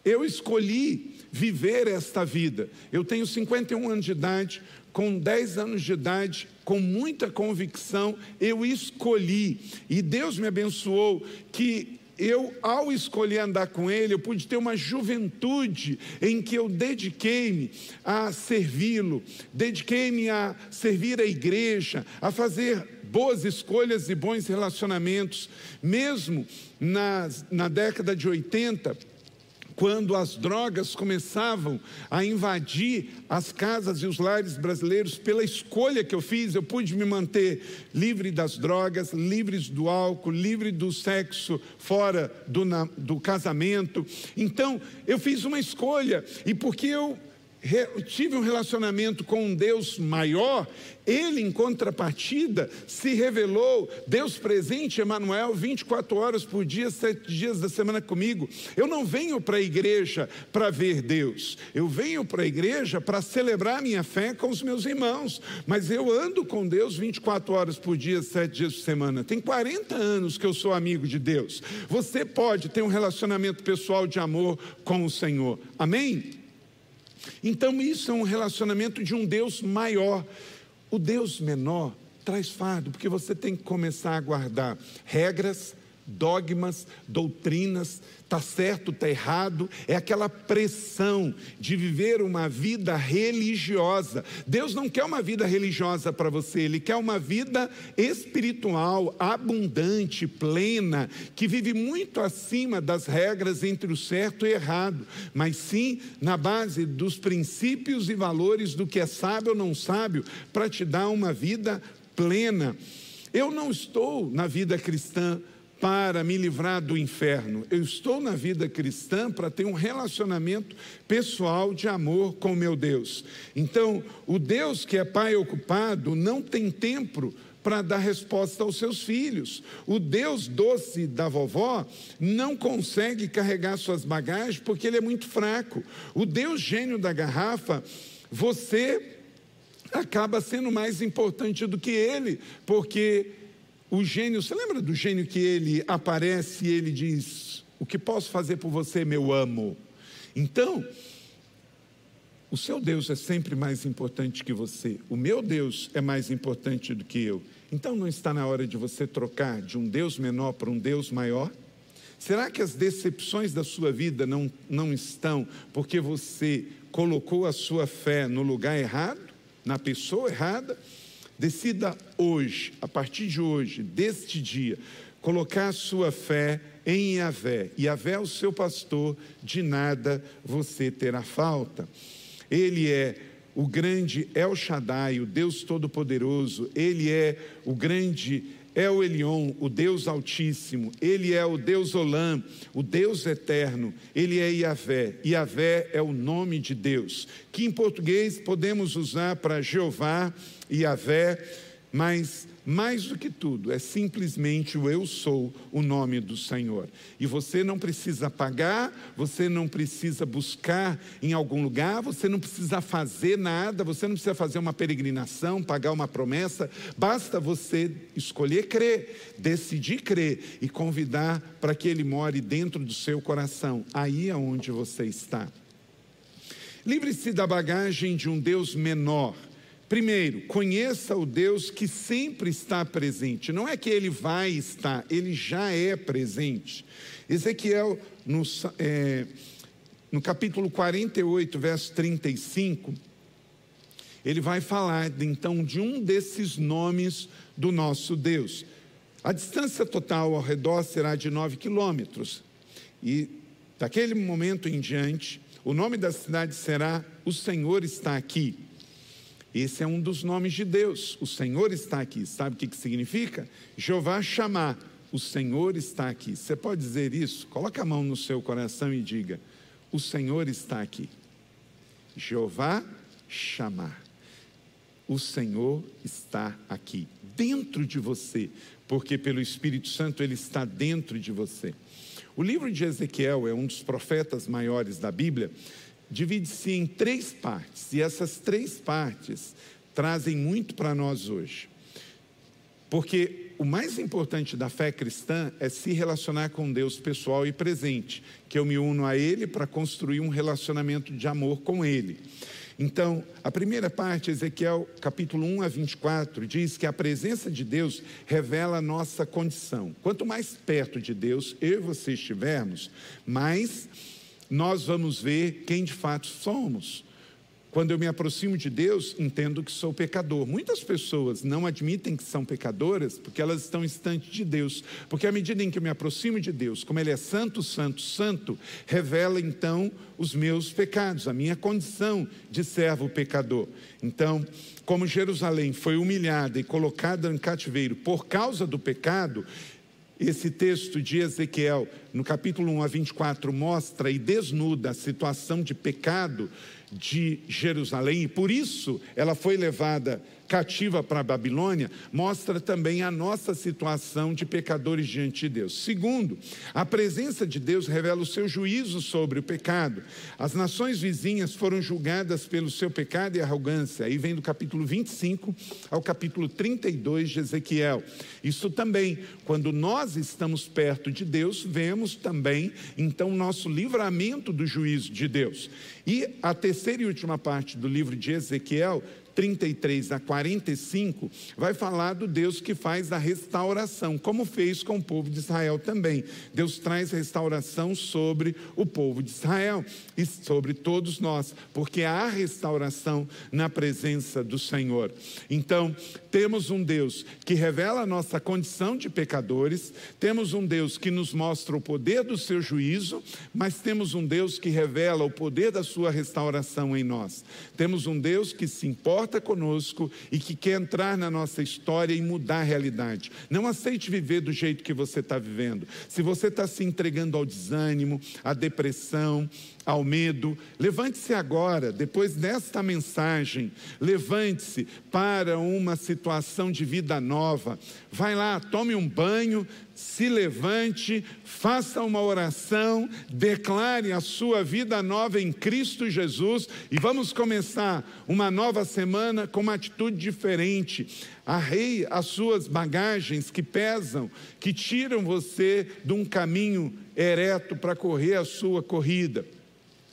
Eu escolhi viver esta vida. Eu tenho 51 anos de idade, com 10 anos de idade, com muita convicção, eu escolhi. E Deus me abençoou que eu, ao escolher andar com Ele, eu pude ter uma juventude em que eu dediquei-me a servi-lo, dediquei-me a servir a igreja, a fazer boas escolhas e bons relacionamentos, mesmo nas, na década de 80 quando as drogas começavam a invadir as casas e os lares brasileiros, pela escolha que eu fiz, eu pude me manter livre das drogas, livres do álcool, livre do sexo fora do, do casamento. Então, eu fiz uma escolha, e porque eu tive um relacionamento com um Deus maior, ele, em contrapartida, se revelou Deus presente, Emanuel, 24 horas por dia, sete dias da semana comigo. Eu não venho para a igreja para ver Deus, eu venho para a igreja para celebrar minha fé com os meus irmãos, mas eu ando com Deus 24 horas por dia, sete dias por semana. Tem 40 anos que eu sou amigo de Deus. Você pode ter um relacionamento pessoal de amor com o Senhor. Amém? Então, isso é um relacionamento de um Deus maior. O Deus menor traz fardo, porque você tem que começar a guardar regras, dogmas, doutrinas, tá certo, tá errado, é aquela pressão de viver uma vida religiosa. Deus não quer uma vida religiosa para você, ele quer uma vida espiritual, abundante, plena, que vive muito acima das regras entre o certo e errado, mas sim na base dos princípios e valores do que é sábio ou não sábio, para te dar uma vida plena. Eu não estou na vida cristã para me livrar do inferno. Eu estou na vida cristã para ter um relacionamento pessoal de amor com meu Deus. Então, o Deus que é pai ocupado não tem tempo para dar resposta aos seus filhos. O Deus doce da vovó não consegue carregar suas bagagens porque ele é muito fraco. O Deus gênio da garrafa, você acaba sendo mais importante do que ele, porque o gênio, você lembra do gênio que ele aparece e ele diz: O que posso fazer por você, meu amo? Então, o seu Deus é sempre mais importante que você. O meu Deus é mais importante do que eu. Então, não está na hora de você trocar de um Deus menor para um Deus maior? Será que as decepções da sua vida não, não estão porque você colocou a sua fé no lugar errado, na pessoa errada? Decida hoje, a partir de hoje, deste dia, colocar sua fé em Yahvé. Yahvé é o seu pastor, de nada você terá falta. Ele é o grande El Shaddai, o Deus Todo-Poderoso, ele é o grande El Elion, o Deus Altíssimo, ele é o Deus Olam, o Deus Eterno, ele é Yahvé. Yahvé é o nome de Deus, que em português podemos usar para Jeová, Yahvé, mas mais do que tudo, é simplesmente o eu sou o nome do Senhor. E você não precisa pagar, você não precisa buscar em algum lugar, você não precisa fazer nada, você não precisa fazer uma peregrinação, pagar uma promessa, basta você escolher crer, decidir crer e convidar para que ele more dentro do seu coração. Aí é onde você está. Livre-se da bagagem de um Deus menor. Primeiro, conheça o Deus que sempre está presente. Não é que ele vai estar, ele já é presente. Ezequiel, no, é, no capítulo 48, verso 35, ele vai falar então de um desses nomes do nosso Deus. A distância total ao redor será de 9 quilômetros. E daquele momento em diante, o nome da cidade será O Senhor está aqui. Esse é um dos nomes de Deus. O Senhor está aqui. Sabe o que, que significa? Jeová chamar. O Senhor está aqui. Você pode dizer isso? Coloque a mão no seu coração e diga: O Senhor está aqui. Jeová chamar. O Senhor está aqui, dentro de você, porque pelo Espírito Santo ele está dentro de você. O livro de Ezequiel é um dos profetas maiores da Bíblia, divide-se em três partes, e essas três partes trazem muito para nós hoje. Porque o mais importante da fé cristã é se relacionar com Deus pessoal e presente, que eu me uno a Ele para construir um relacionamento de amor com Ele. Então, a primeira parte, Ezequiel capítulo 1 a 24, diz que a presença de Deus revela a nossa condição. Quanto mais perto de Deus eu e você estivermos, mais nós vamos ver quem de fato somos. Quando eu me aproximo de Deus, entendo que sou pecador. Muitas pessoas não admitem que são pecadoras porque elas estão distantes de Deus. Porque à medida em que eu me aproximo de Deus, como Ele é santo, santo, santo, revela então os meus pecados, a minha condição de servo pecador. Então, como Jerusalém foi humilhada e colocada em cativeiro por causa do pecado, esse texto de Ezequiel, no capítulo 1 a 24, mostra e desnuda a situação de pecado de Jerusalém, e por isso ela foi levada cativa para a Babilônia, mostra também a nossa situação de pecadores diante de Deus. Segundo, a presença de Deus revela o seu juízo sobre o pecado. As nações vizinhas foram julgadas pelo seu pecado e arrogância. Aí vem do capítulo 25 ao capítulo 32 de Ezequiel. Isso também, quando nós estamos perto de Deus, vemos também então nosso livramento do juízo de Deus. E a terceira e última parte do livro de Ezequiel 33 a 45, vai falar do Deus que faz a restauração, como fez com o povo de Israel também. Deus traz restauração sobre o povo de Israel e sobre todos nós, porque há restauração na presença do Senhor. Então, temos um Deus que revela a nossa condição de pecadores, temos um Deus que nos mostra o poder do seu juízo, mas temos um Deus que revela o poder da sua restauração em nós. Temos um Deus que se importa conosco e que quer entrar na nossa história e mudar a realidade. Não aceite viver do jeito que você está vivendo. Se você está se entregando ao desânimo, à depressão, ao medo, levante-se agora, depois desta mensagem, levante-se para uma situação de vida nova. Vai lá, tome um banho, se levante, faça uma oração, declare a sua vida nova em Cristo Jesus e vamos começar uma nova semana com uma atitude diferente. Arreie as suas bagagens que pesam, que tiram você de um caminho ereto para correr a sua corrida.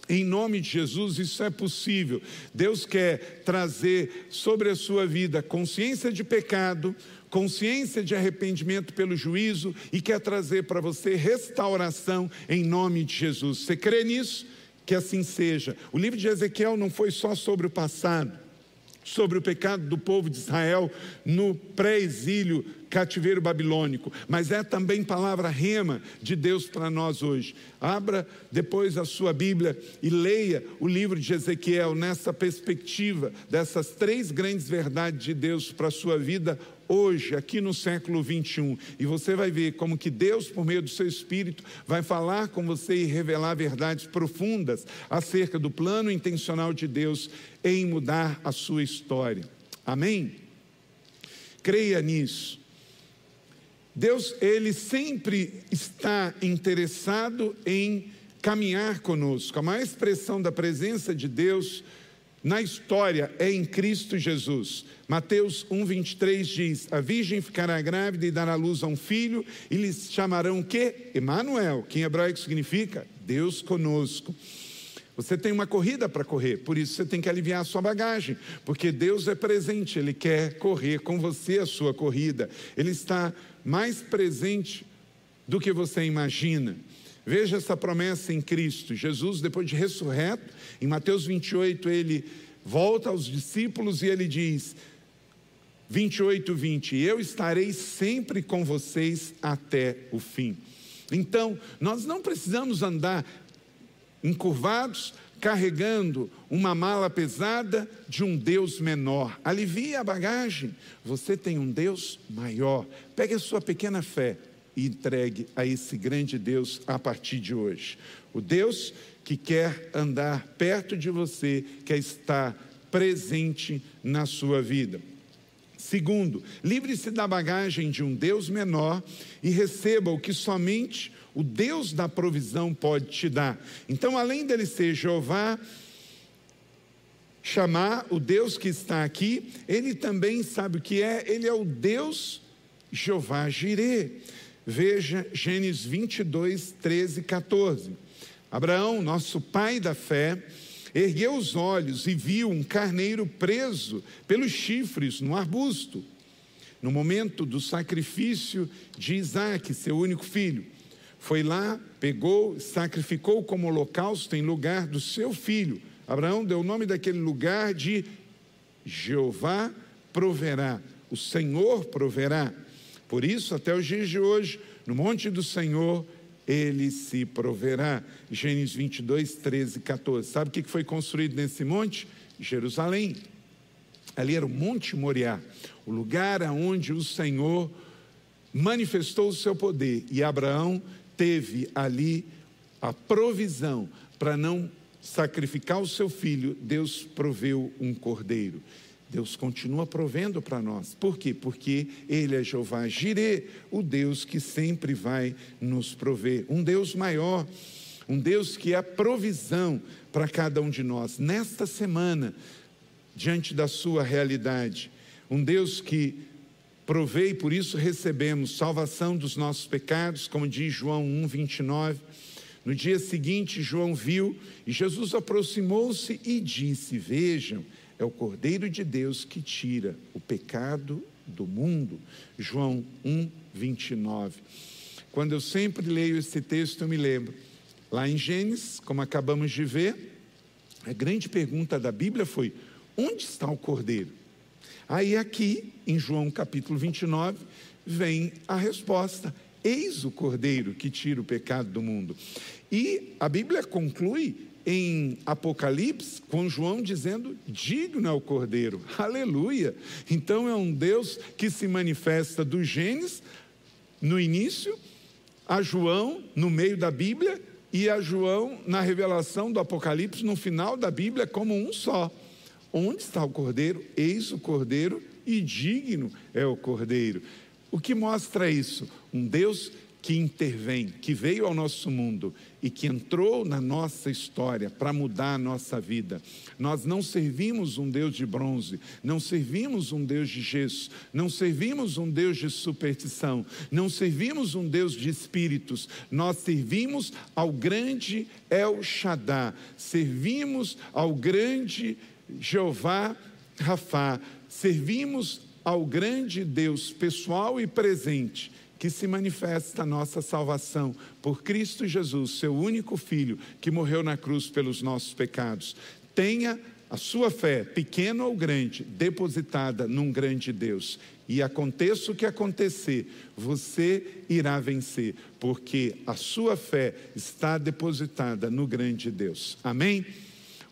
Em nome de Jesus, isso é possível. Deus quer trazer sobre a sua vida consciência de pecado, consciência de arrependimento pelo juízo e quer trazer para você restauração em nome de Jesus. Você crê nisso? Que assim seja. O livro de Ezequiel não foi só sobre o passado, sobre o pecado do povo de Israel no pré-exílio cativeiro babilônico, mas é também palavra rema de Deus para nós hoje. Abra depois a sua Bíblia e leia o livro de Ezequiel nessa perspectiva dessas três grandes verdades de Deus para a sua vida hoje, aqui no século 21, e você vai ver como que Deus, por meio do seu Espírito, vai falar com você e revelar verdades profundas acerca do plano intencional de Deus em mudar a sua história. Amém? Creia nisso. Deus, ele sempre está interessado em caminhar conosco. A maior expressão da presença de Deus na história é em Cristo Jesus. Mateus 1:23 diz: A virgem ficará grávida e dará luz a um filho, e lhes chamarão o quê? Emanuel, que em hebraico significa Deus conosco. Você tem uma corrida para correr, por isso você tem que aliviar a sua bagagem, porque Deus é presente, Ele quer correr com você a sua corrida, Ele está mais presente do que você imagina. Veja essa promessa em Cristo. Jesus, depois de ressurreto, em Mateus 28, ele volta aos discípulos e ele diz: 28, 20: Eu estarei sempre com vocês até o fim. Então, nós não precisamos andar encurvados, carregando uma mala pesada de um Deus menor. Alivie a bagagem. Você tem um Deus maior. Pegue a sua pequena fé e entregue a esse grande Deus a partir de hoje. O Deus que quer andar perto de você, quer estar presente na sua vida. Segundo, livre-se da bagagem de um Deus menor e receba o que somente o Deus da provisão pode te dar. Então, além dele ser Jeová, chamar o Deus que está aqui, ele também sabe o que é, ele é o Deus Jeová Jirê. Veja Gênesis 22, 13 e 14. Abraão, nosso pai da fé, ergueu os olhos e viu um carneiro preso pelos chifres no arbusto, no momento do sacrifício de Isaac, seu único filho. Foi lá, pegou, sacrificou como holocausto em lugar do seu filho. Abraão deu o nome daquele lugar de Jeová proverá, o Senhor proverá. Por isso, até os dias de hoje, no monte do Senhor, ele se proverá. Gênesis 22, 13 e 14. Sabe o que foi construído nesse monte? Jerusalém. Ali era o Monte Moriá, o lugar aonde o Senhor manifestou o seu poder. E Abraão teve ali a provisão para não sacrificar o seu filho, Deus proveu um cordeiro. Deus continua provendo para nós. Por quê? Porque Ele é Jeová Jirê, o Deus que sempre vai nos prover. Um Deus maior, um Deus que é a provisão para cada um de nós. Nesta semana, diante da sua realidade, um Deus que provei, por isso recebemos salvação dos nossos pecados, como diz João 1, 29. No dia seguinte, João viu e Jesus aproximou-se e disse: Vejam, é o Cordeiro de Deus que tira o pecado do mundo. João 1, 29. Quando eu sempre leio esse texto, eu me lembro. Lá em Gênesis, como acabamos de ver, a grande pergunta da Bíblia foi: onde está o Cordeiro? Aí aqui, em João capítulo 29, vem a resposta: Eis o Cordeiro que tira o pecado do mundo. E a Bíblia conclui em Apocalipse com João dizendo: Digno é o Cordeiro. Aleluia! Então é um Deus que se manifesta do Gênesis no início, a João no meio da Bíblia e a João na revelação do Apocalipse no final da Bíblia como um só. Onde está o cordeiro? Eis o cordeiro e digno é o cordeiro. O que mostra isso? Um Deus que intervém, que veio ao nosso mundo e que entrou na nossa história para mudar a nossa vida. Nós não servimos um Deus de bronze, não servimos um Deus de gesso, não servimos um Deus de superstição, não servimos um Deus de espíritos, nós servimos ao grande El Shaddai, servimos ao grande Jeová Rafá, servimos ao grande Deus pessoal e presente que se manifesta a nossa salvação por Cristo Jesus, seu único filho, que morreu na cruz pelos nossos pecados. Tenha a sua fé, pequena ou grande, depositada num grande Deus. E aconteça o que acontecer, você irá vencer, porque a sua fé está depositada no grande Deus. Amém?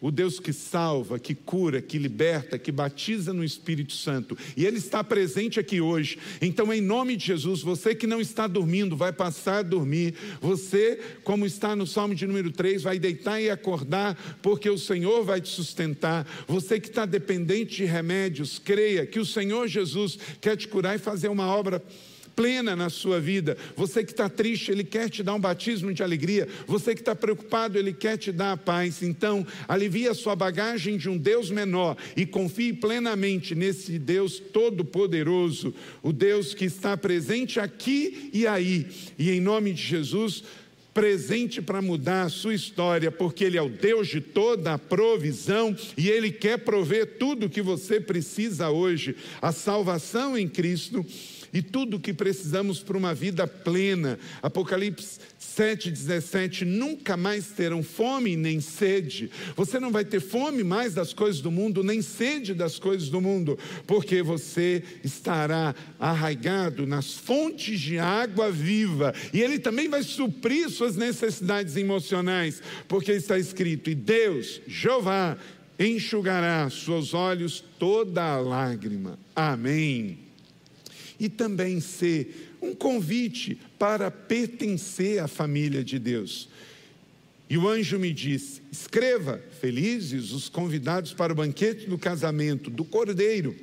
O Deus que salva, que cura, que liberta, que batiza no Espírito Santo. E Ele está presente aqui hoje. Então, em nome de Jesus, você que não está dormindo, vai passar a dormir. Você, como está no Salmo de número 3, vai deitar e acordar, porque o Senhor vai te sustentar. Você que está dependente de remédios, creia que o Senhor Jesus quer te curar e fazer uma obra plena na sua vida. Você que está triste, Ele quer te dar um batismo de alegria. Você que está preocupado, Ele quer te dar a paz. Então, alivie a sua bagagem de um Deus menor e confie plenamente nesse Deus todo-poderoso, o Deus que está presente aqui e aí. E em nome de Jesus, presente para mudar a sua história, porque Ele é o Deus de toda a provisão e Ele quer prover tudo o que você precisa hoje. A salvação em Cristo e tudo o que precisamos para uma vida plena. Apocalipse 7,17: nunca mais terão fome nem sede. Você não vai ter fome mais das coisas do mundo, nem sede das coisas do mundo, porque você estará arraigado nas fontes de água viva. E Ele também vai suprir suas necessidades emocionais, porque está escrito: e Deus, Jeová, enxugará seus olhos toda a lágrima. Amém e também ser um convite para pertencer à família de Deus. E o anjo me disse: escreva, felizes os convidados para o banquete do casamento do cordeiro.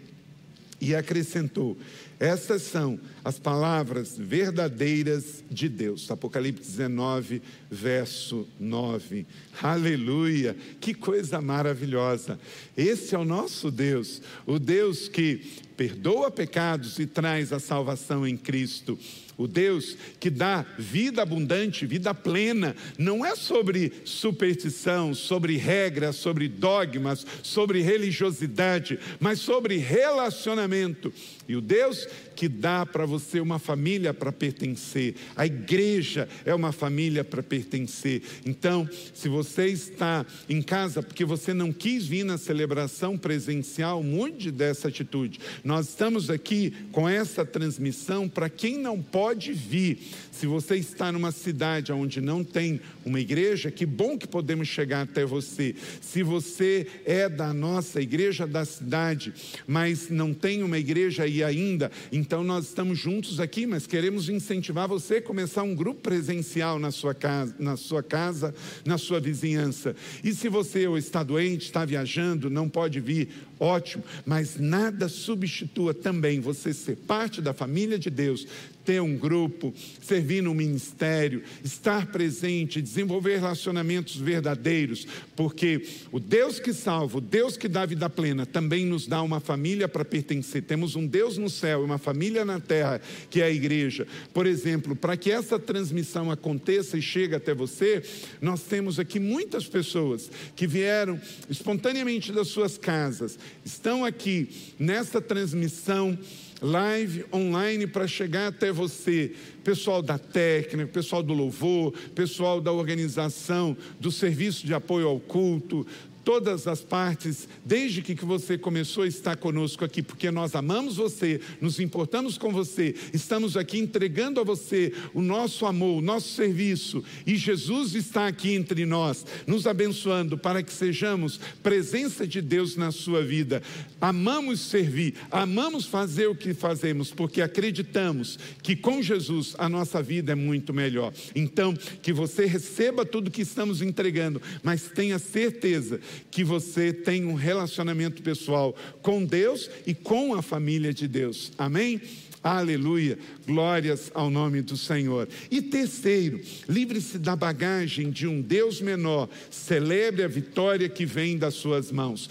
E acrescentou: estas são as palavras verdadeiras de Deus. Apocalipse 19, verso 9. Aleluia! Que coisa maravilhosa! Esse é o nosso Deus, o Deus que perdoa pecados e traz a salvação em Cristo. O Deus que dá vida abundante, vida plena, não é sobre superstição, sobre regras, sobre dogmas, sobre religiosidade, mas sobre relacionamento. E o Deus que dá para você uma família para pertencer. A igreja é uma família para pertencer. Então, se você está em casa porque você não quis vir na celebração presencial, mude dessa atitude. Nós estamos aqui com essa transmissão para quem não pode vir. Se você está numa cidade onde não tem uma igreja, que bom que podemos chegar até você. Se você é da nossa igreja da cidade, mas não tem uma igreja aí ainda, então nós estamos juntos aqui, mas queremos incentivar você a começar um grupo presencial na sua casa, na sua casa, na sua vizinhança. E se você ou está doente, está viajando, não pode vir, ótimo, mas nada substitua também você ser parte da família de Deus, ter um grupo, servir no ministério, estar presente, desenvolver relacionamentos verdadeiros, porque o Deus que salva, o Deus que dá vida plena, também nos dá uma família para pertencer. Temos um Deus no céu e uma família na terra, que é a igreja. Por exemplo, para que essa transmissão aconteça e chegue até você, nós temos aqui muitas pessoas que vieram espontaneamente das suas casas, estão aqui nessa transmissão live online para chegar até você. Pessoal da técnica, pessoal do louvor, pessoal da organização, do serviço de apoio ao culto, todas as partes, desde que você começou a estar conosco aqui, porque nós amamos você, nos importamos com você, estamos aqui entregando a você o nosso amor, o nosso serviço, e Jesus está aqui entre nós, nos abençoando para que sejamos presença de Deus na sua vida. Amamos servir, amamos fazer o que fazemos, porque acreditamos que com Jesus a nossa vida é muito melhor. Então, que você receba tudo que estamos entregando, mas tenha certeza que você tem um relacionamento pessoal com Deus e com a família de Deus. Amém? Aleluia, glórias ao nome do Senhor. E terceiro, livre-se da bagagem de um Deus menor, celebre a vitória que vem das suas mãos.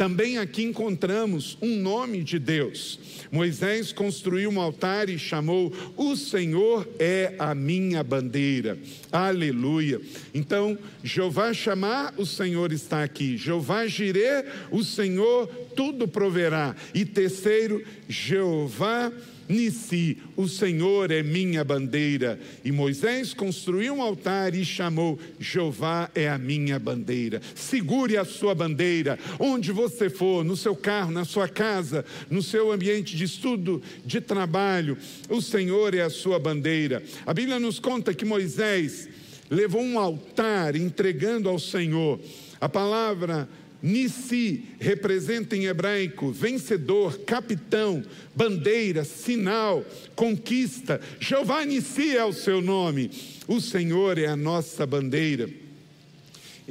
Também aqui encontramos um nome de Deus. Moisés construiu um altar e chamou: O Senhor é a minha bandeira. Aleluia. Então, Jeová chamar, o Senhor está aqui. Jeová girê, o Senhor tudo proverá. E terceiro, Jeová Nissi, o Senhor é minha bandeira. E Moisés construiu um altar e chamou: Jeová é a minha bandeira. Segure a sua bandeira, onde você for, no seu carro, na sua casa, no seu ambiente de estudo, de trabalho, o Senhor é a sua bandeira. A Bíblia nos conta que Moisés levou um altar entregando ao Senhor. A palavra Nissi representa em hebraico vencedor, capitão, bandeira, sinal, conquista. Jeová Nissi é o seu nome. O Senhor é a nossa bandeira.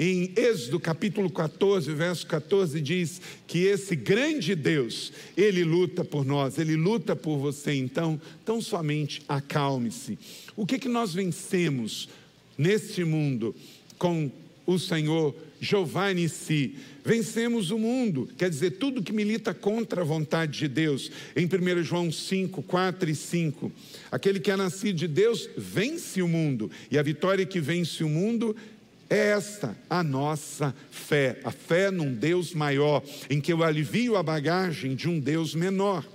Em Êxodo capítulo 14, verso 14 diz que esse grande Deus, ele luta por nós, ele luta por você. Então, tão somente acalme-se. O que que nós vencemos neste mundo com o Senhor Jeová Nissi. Vencemos o mundo, quer dizer, tudo que milita contra a vontade de Deus. Em 1 João 5, 4 e 5. Aquele que é nascido de Deus vence o mundo, e a vitória que vence o mundo é esta, a nossa fé, a fé num Deus maior, em que eu alivio a bagagem de um Deus menor.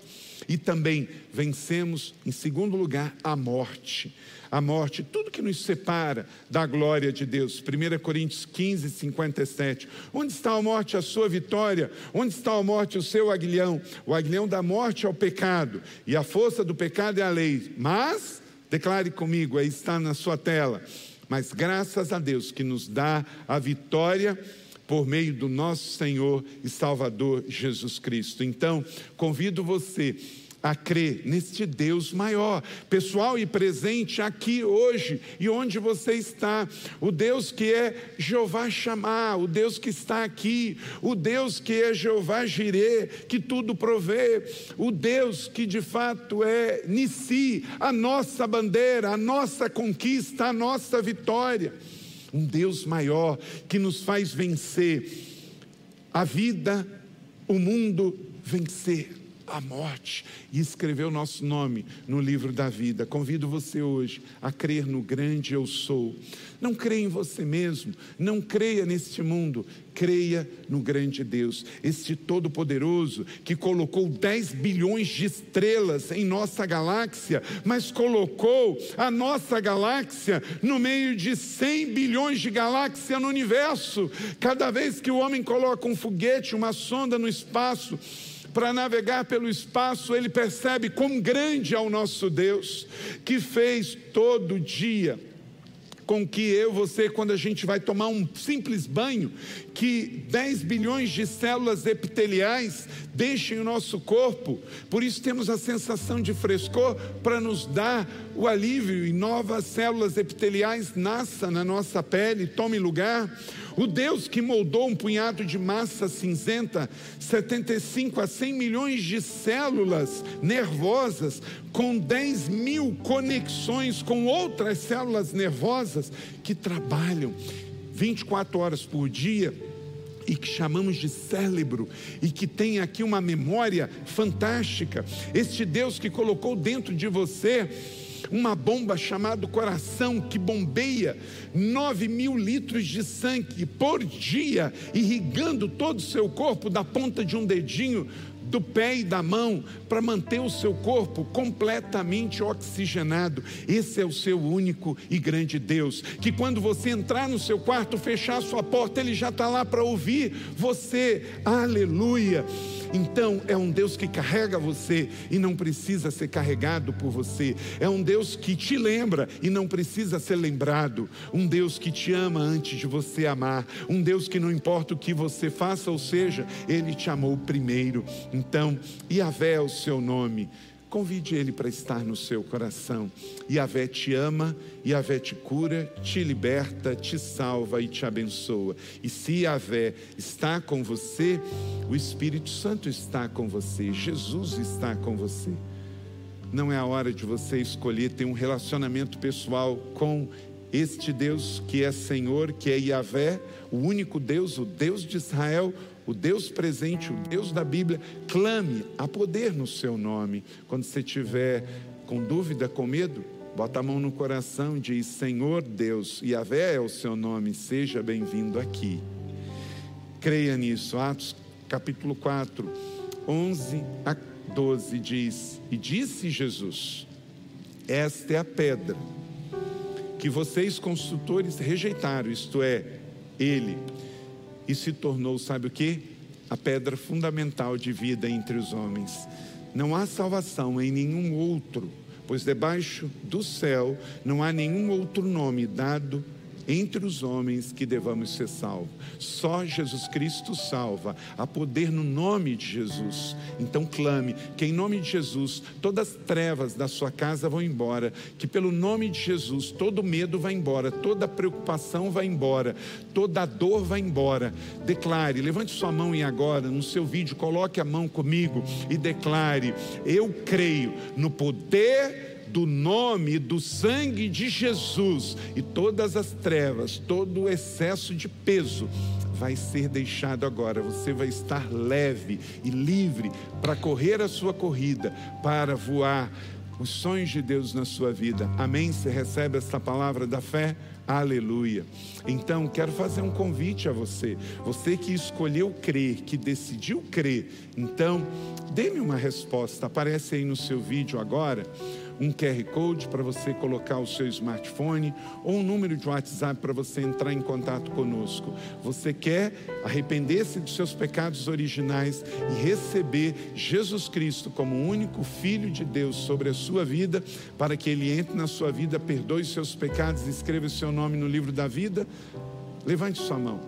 E também vencemos, em segundo lugar, a morte. A morte, tudo que nos separa da glória de Deus. 1 Coríntios 15, 57. Onde está a morte, a sua vitória? Onde está a morte, o seu aguilhão? O aguilhão da morte é o pecado, e a força do pecado é a lei. Mas, declare comigo, aí está na sua tela. Mas graças a Deus que nos dá a vitória por meio do nosso Senhor e Salvador Jesus Cristo. Então, convido você a crer neste Deus maior, pessoal e presente aqui hoje e onde você está, o Deus que é Jeová chamar, o Deus que está aqui, o Deus que é Jeová Jirê, que tudo provê, o Deus que de fato é Nissi, a nossa bandeira, a nossa conquista, a nossa vitória. Um Deus maior que nos faz vencer a vida, o mundo, vencer a morte e escrever o nosso nome no livro da vida. Convido você hoje a crer no grande eu sou. Não creia em você mesmo, não creia neste mundo, creia no grande Deus, este Todo-Poderoso que colocou 10 bilhões de estrelas em nossa galáxia, mas colocou a nossa galáxia no meio de 100 bilhões de galáxias no universo. Cada vez que o homem coloca um foguete, uma sonda no espaço, para navegar pelo espaço, ele percebe quão grande é o nosso Deus, que fez todo dia com que eu, você, quando a gente vai tomar um simples banho, que 10 bilhões de células epiteliais deixem o nosso corpo, por isso temos a sensação de frescor para nos dar o alívio e novas células epiteliais nasçam na nossa pele, tomem lugar. O Deus que moldou um punhado de massa cinzenta, 75 a 100 milhões de células nervosas, com 10 mil conexões com outras células nervosas que trabalham 24 horas por dia e que chamamos de cérebro e que tem aqui uma memória fantástica. Este Deus que colocou dentro de você uma bomba chamada coração que bombeia 9 mil litros de sangue por dia, irrigando todo o seu corpo da ponta de um dedinho do pé e da mão para manter o seu corpo completamente oxigenado. Esse é o seu único e grande Deus. Que quando você entrar no seu quarto, fechar a sua porta, ele já está lá para ouvir você. Aleluia. Então é um Deus que carrega você e não precisa ser carregado por você. É um Deus que te lembra e não precisa ser lembrado. Um Deus que te ama antes de você amar. Um Deus que não importa o que você faça, ou seja, ele te amou primeiro. Yahvé é o seu nome. Convide Ele para estar no seu coração. Yahvé te ama, Yahvé te cura, te liberta, te salva e te abençoa. E se Yahvé está com você, o Espírito Santo está com você, Jesus está com você. Não é a hora de você escolher ter um relacionamento pessoal com este Deus que é Senhor, que é Yahvé, o único Deus, o Deus de Israel, o Deus presente, o Deus da Bíblia, clame a poder no seu nome. Quando você tiver com dúvida, com medo, bota a mão no coração e diz: Senhor Deus, Yahvé é o seu nome, seja bem-vindo aqui. Creia nisso. Atos capítulo 4, 11 a 12 diz: E disse Jesus: Esta é a pedra que vocês consultores rejeitaram, isto é, ele e se tornou, sabe o que? A pedra fundamental de vida entre os homens. Não há salvação em nenhum outro, pois debaixo do céu não há nenhum outro nome dado entre os homens que devamos ser salvos. Só Jesus Cristo salva. Há poder no nome de Jesus. Então clame que em nome de Jesus todas as trevas da sua casa vão embora, que pelo nome de Jesus todo medo vai embora, toda preocupação vai embora, toda dor vai embora. Declare, levante sua mão e agora no seu vídeo coloque a mão comigo e declare: eu creio no poder do nome do sangue de Jesus e todas as trevas, todo o excesso de peso vai ser deixado agora. Você vai estar leve e livre para correr a sua corrida, para voar os sonhos de Deus na sua vida. Amém? Você recebe essa palavra da fé? Aleluia. Então, quero fazer um convite a você. Você que escolheu crer, que decidiu crer. Então, dê-me uma resposta. Aparece aí no seu vídeo agora um QR Code para você colocar o seu smartphone ou um número de WhatsApp para você entrar em contato conosco. Você quer arrepender-se dos seus pecados originais e receber Jesus Cristo como o único Filho de Deus sobre a sua vida, para que Ele entre na sua vida, perdoe seus pecados e escreva o seu nome no livro da vida? Levante sua mão.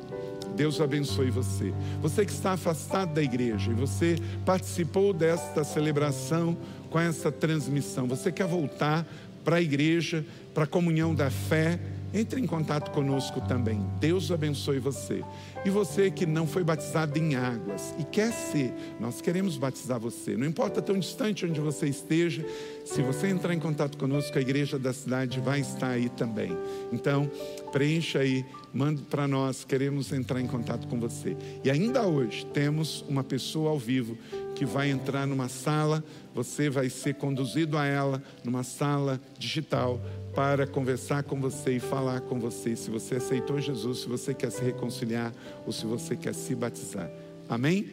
Deus abençoe você. Você que está afastado da igreja e você participou desta celebração com essa transmissão, você quer voltar para a igreja, para a comunhão da fé, entre em contato conosco também. Deus abençoe você. E você que não foi batizado em águas e quer ser, nós queremos batizar você. Não importa tão distante onde você esteja, se você entrar em contato conosco, a igreja da cidade vai estar aí também. Então, preencha aí, mande para nós, queremos entrar em contato com você. E ainda hoje temos uma pessoa ao vivo que vai entrar numa sala, você vai ser conduzido a ela numa sala digital para conversar com você e falar com você se você aceitou Jesus, se você quer se reconciliar ou se você quer se batizar. Amém?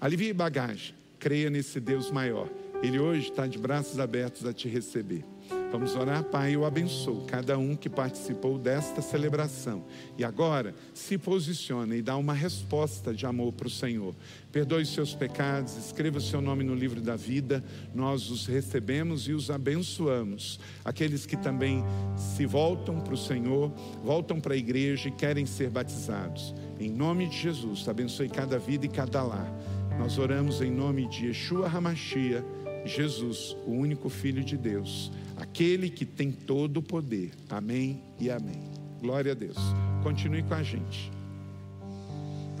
Alivie bagagem, creia nesse Deus maior. Ele hoje está de braços abertos a te receber. Vamos orar, Pai, eu abençoo cada um que participou desta celebração. E agora, se posiciona e dá uma resposta de amor para o Senhor. Perdoe seus pecados, escreva o seu nome no livro da vida. Nós os recebemos e os abençoamos. Aqueles que também se voltam para o Senhor, voltam para a igreja e querem ser batizados. Em nome de Jesus, abençoe cada vida e cada lar. Nós oramos em nome de Yeshua Hamashia, Jesus, o único Filho de Deus, aquele que tem todo o poder. Amém e amém. Glória a Deus. Continue com a gente.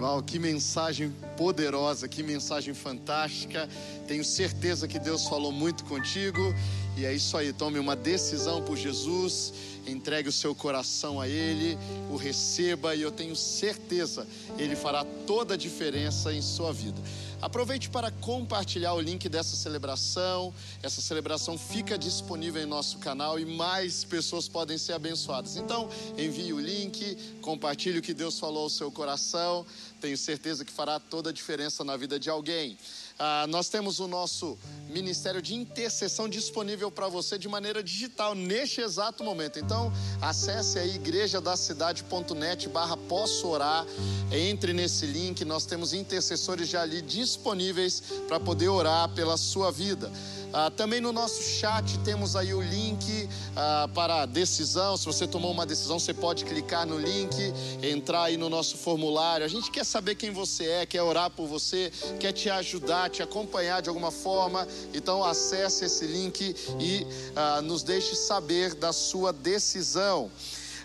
Uau, que mensagem poderosa, que mensagem fantástica. Tenho certeza que Deus falou muito contigo. E é isso aí, tome uma decisão por Jesus, entregue o seu coração a Ele, o receba e eu tenho certeza Ele fará toda a diferença em sua vida. Aproveite para compartilhar o link dessa celebração. Essa celebração fica disponível em nosso canal e mais pessoas podem ser abençoadas. Então, envie o link, compartilhe o que Deus falou ao seu coração. Tenho certeza que fará toda a diferença na vida de alguém. Ah, nós temos o nosso ministério de intercessão disponível para você de maneira digital neste exato momento. Então, acesse aí igrejadacidade.net barra posso orar, entre nesse link, nós temos intercessores já ali disponíveis para poder orar pela sua vida. Ah, também no nosso chat temos aí o link ah, para a decisão. Se você tomou uma decisão, você pode clicar no link, entrar aí no nosso formulário. A gente quer saber quem você é, quer orar por você, quer te ajudar, te acompanhar de alguma forma. Então acesse esse link e ah, nos deixe saber da sua decisão.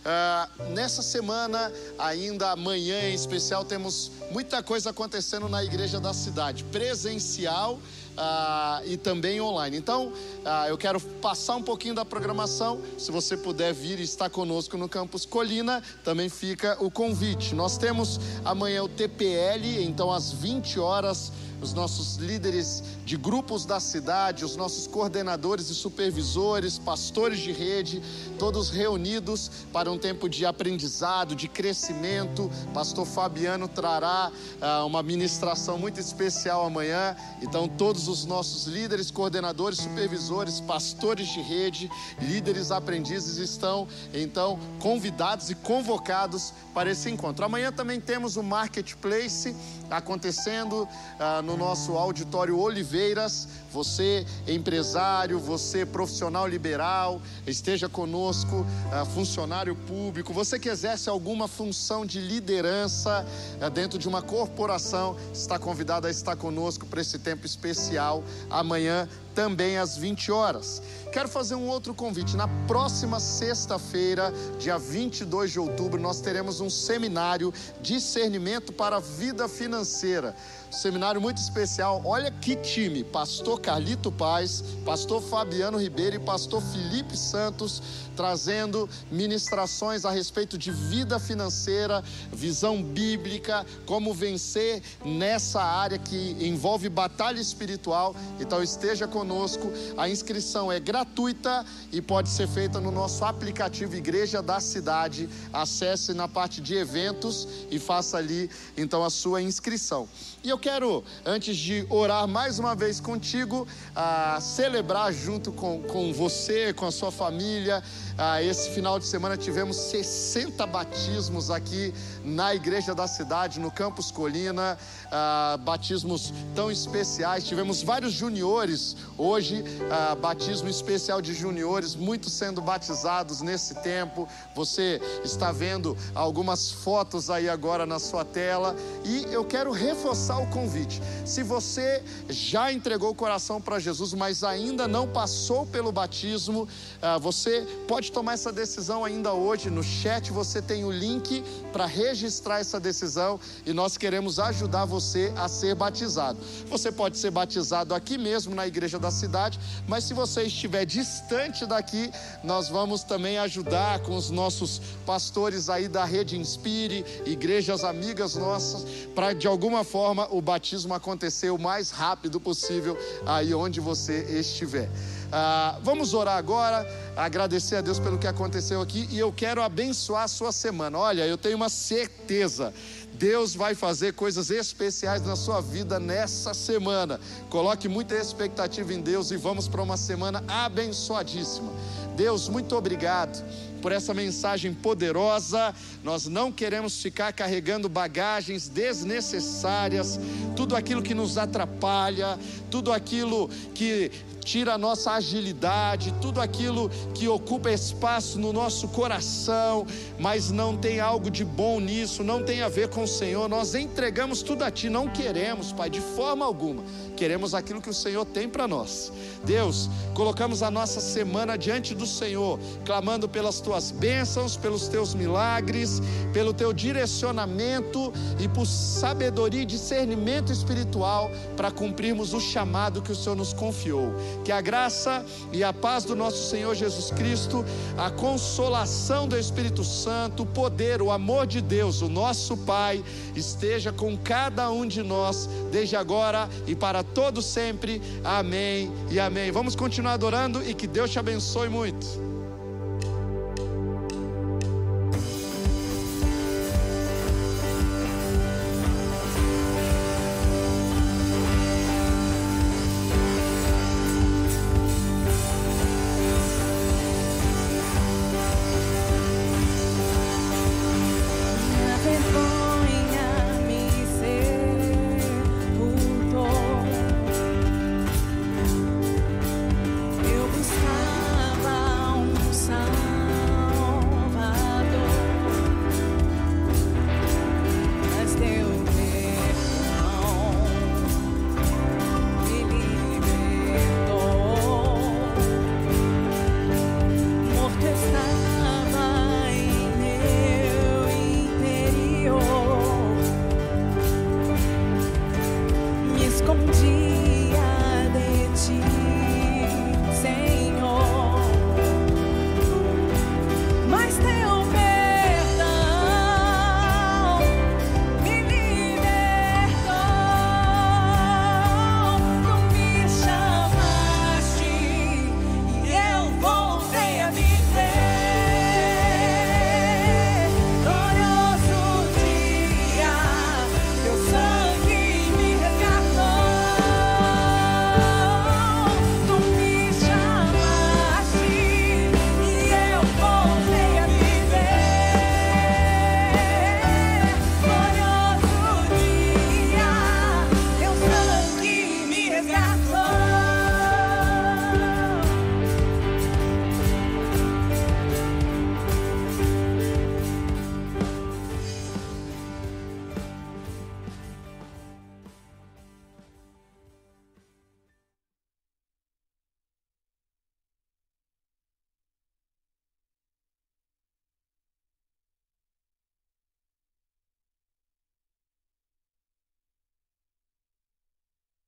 Ah, nessa semana, ainda amanhã em especial, temos muita coisa acontecendo na igreja da cidade, presencial ah, e também online. Então, ah, eu quero passar um pouquinho da programação. Se você puder vir e estar conosco no campus Colina, também fica o convite. Nós temos amanhã o TPL, então às 20 horas os nossos líderes de grupos da cidade, os nossos coordenadores e supervisores, pastores de rede, todos reunidos para um tempo de aprendizado, de crescimento. Pastor Fabiano trará ah, uma ministração muito especial amanhã. Então, todos os nossos líderes, coordenadores, supervisores, pastores de rede, líderes aprendizes estão então convidados e convocados para esse encontro. Amanhã também temos o Marketplace acontecendo ah, no nosso auditório Oliveiras. Você, empresário, você, profissional liberal, esteja conosco, ah, funcionário público, você que exerce alguma função de liderança ah, dentro de uma corporação, está convidado a estar conosco para esse tempo especial amanhã também às 20 horas. Quero fazer um outro convite. Na próxima sexta-feira, dia 22 de outubro, nós teremos um seminário Discernimento para a Vida Financeira. Seminário muito especial. Olha que time: Pastor Carlito Paz, Pastor Fabiano Ribeiro e Pastor Felipe Santos trazendo ministrações a respeito de vida financeira, visão bíblica, como vencer nessa área que envolve batalha espiritual. Então esteja conosco. A inscrição é gratuita e pode ser feita no nosso aplicativo Igreja da Cidade. Acesse na parte de eventos e faça ali então a sua inscrição. E eu quero, antes de orar mais uma vez contigo, ah, celebrar junto com, com você, com a sua família. Ah, esse final de semana tivemos 60 batismos aqui na igreja da cidade, no Campus Colina. Ah, batismos tão especiais. Tivemos vários juniores hoje, ah, batismo especial de juniores, muitos sendo batizados nesse tempo. Você está vendo algumas fotos aí agora na sua tela. E eu quero reforçar o convite. Se você já entregou o coração para Jesus, mas ainda não passou pelo batismo, ah, você pode tomar essa decisão ainda hoje. No chat você tem o link para registrar essa decisão e nós queremos ajudar você a ser batizado. Você pode ser batizado aqui mesmo na igreja da cidade, mas se você estiver distante daqui, nós vamos também ajudar com os nossos pastores aí da Rede Inspire, igrejas amigas nossas, para de alguma forma o batismo acontecer o mais rápido possível aí onde você estiver. Ah, vamos orar agora, agradecer a Deus pelo que aconteceu aqui e eu quero abençoar a sua semana. Olha, eu tenho uma certeza. Deus vai fazer coisas especiais na sua vida nessa semana. Coloque muita expectativa em Deus e vamos para uma semana abençoadíssima. Deus, muito obrigado por essa mensagem poderosa. Nós não queremos ficar carregando bagagens desnecessárias, tudo aquilo que nos atrapalha, tudo aquilo que tira a nossa agilidade, tudo aquilo que ocupa espaço no nosso coração, mas não tem algo de bom nisso, não tem a ver com o Senhor. Nós entregamos tudo a Ti, não queremos, Pai, de forma alguma. Queremos aquilo que o Senhor tem para nós. Deus, colocamos a nossa semana diante do Senhor, clamando pelas tuas bênçãos, pelos teus milagres, pelo teu direcionamento e por sabedoria e discernimento espiritual para cumprirmos o chamado que o Senhor nos confiou. Que a graça e a paz do nosso Senhor Jesus Cristo, a consolação do Espírito Santo, o poder, o amor de Deus, o nosso Pai, esteja com cada um de nós, desde agora e para todo sempre. Amém e amém. Vamos continuar adorando e que Deus te abençoe muito.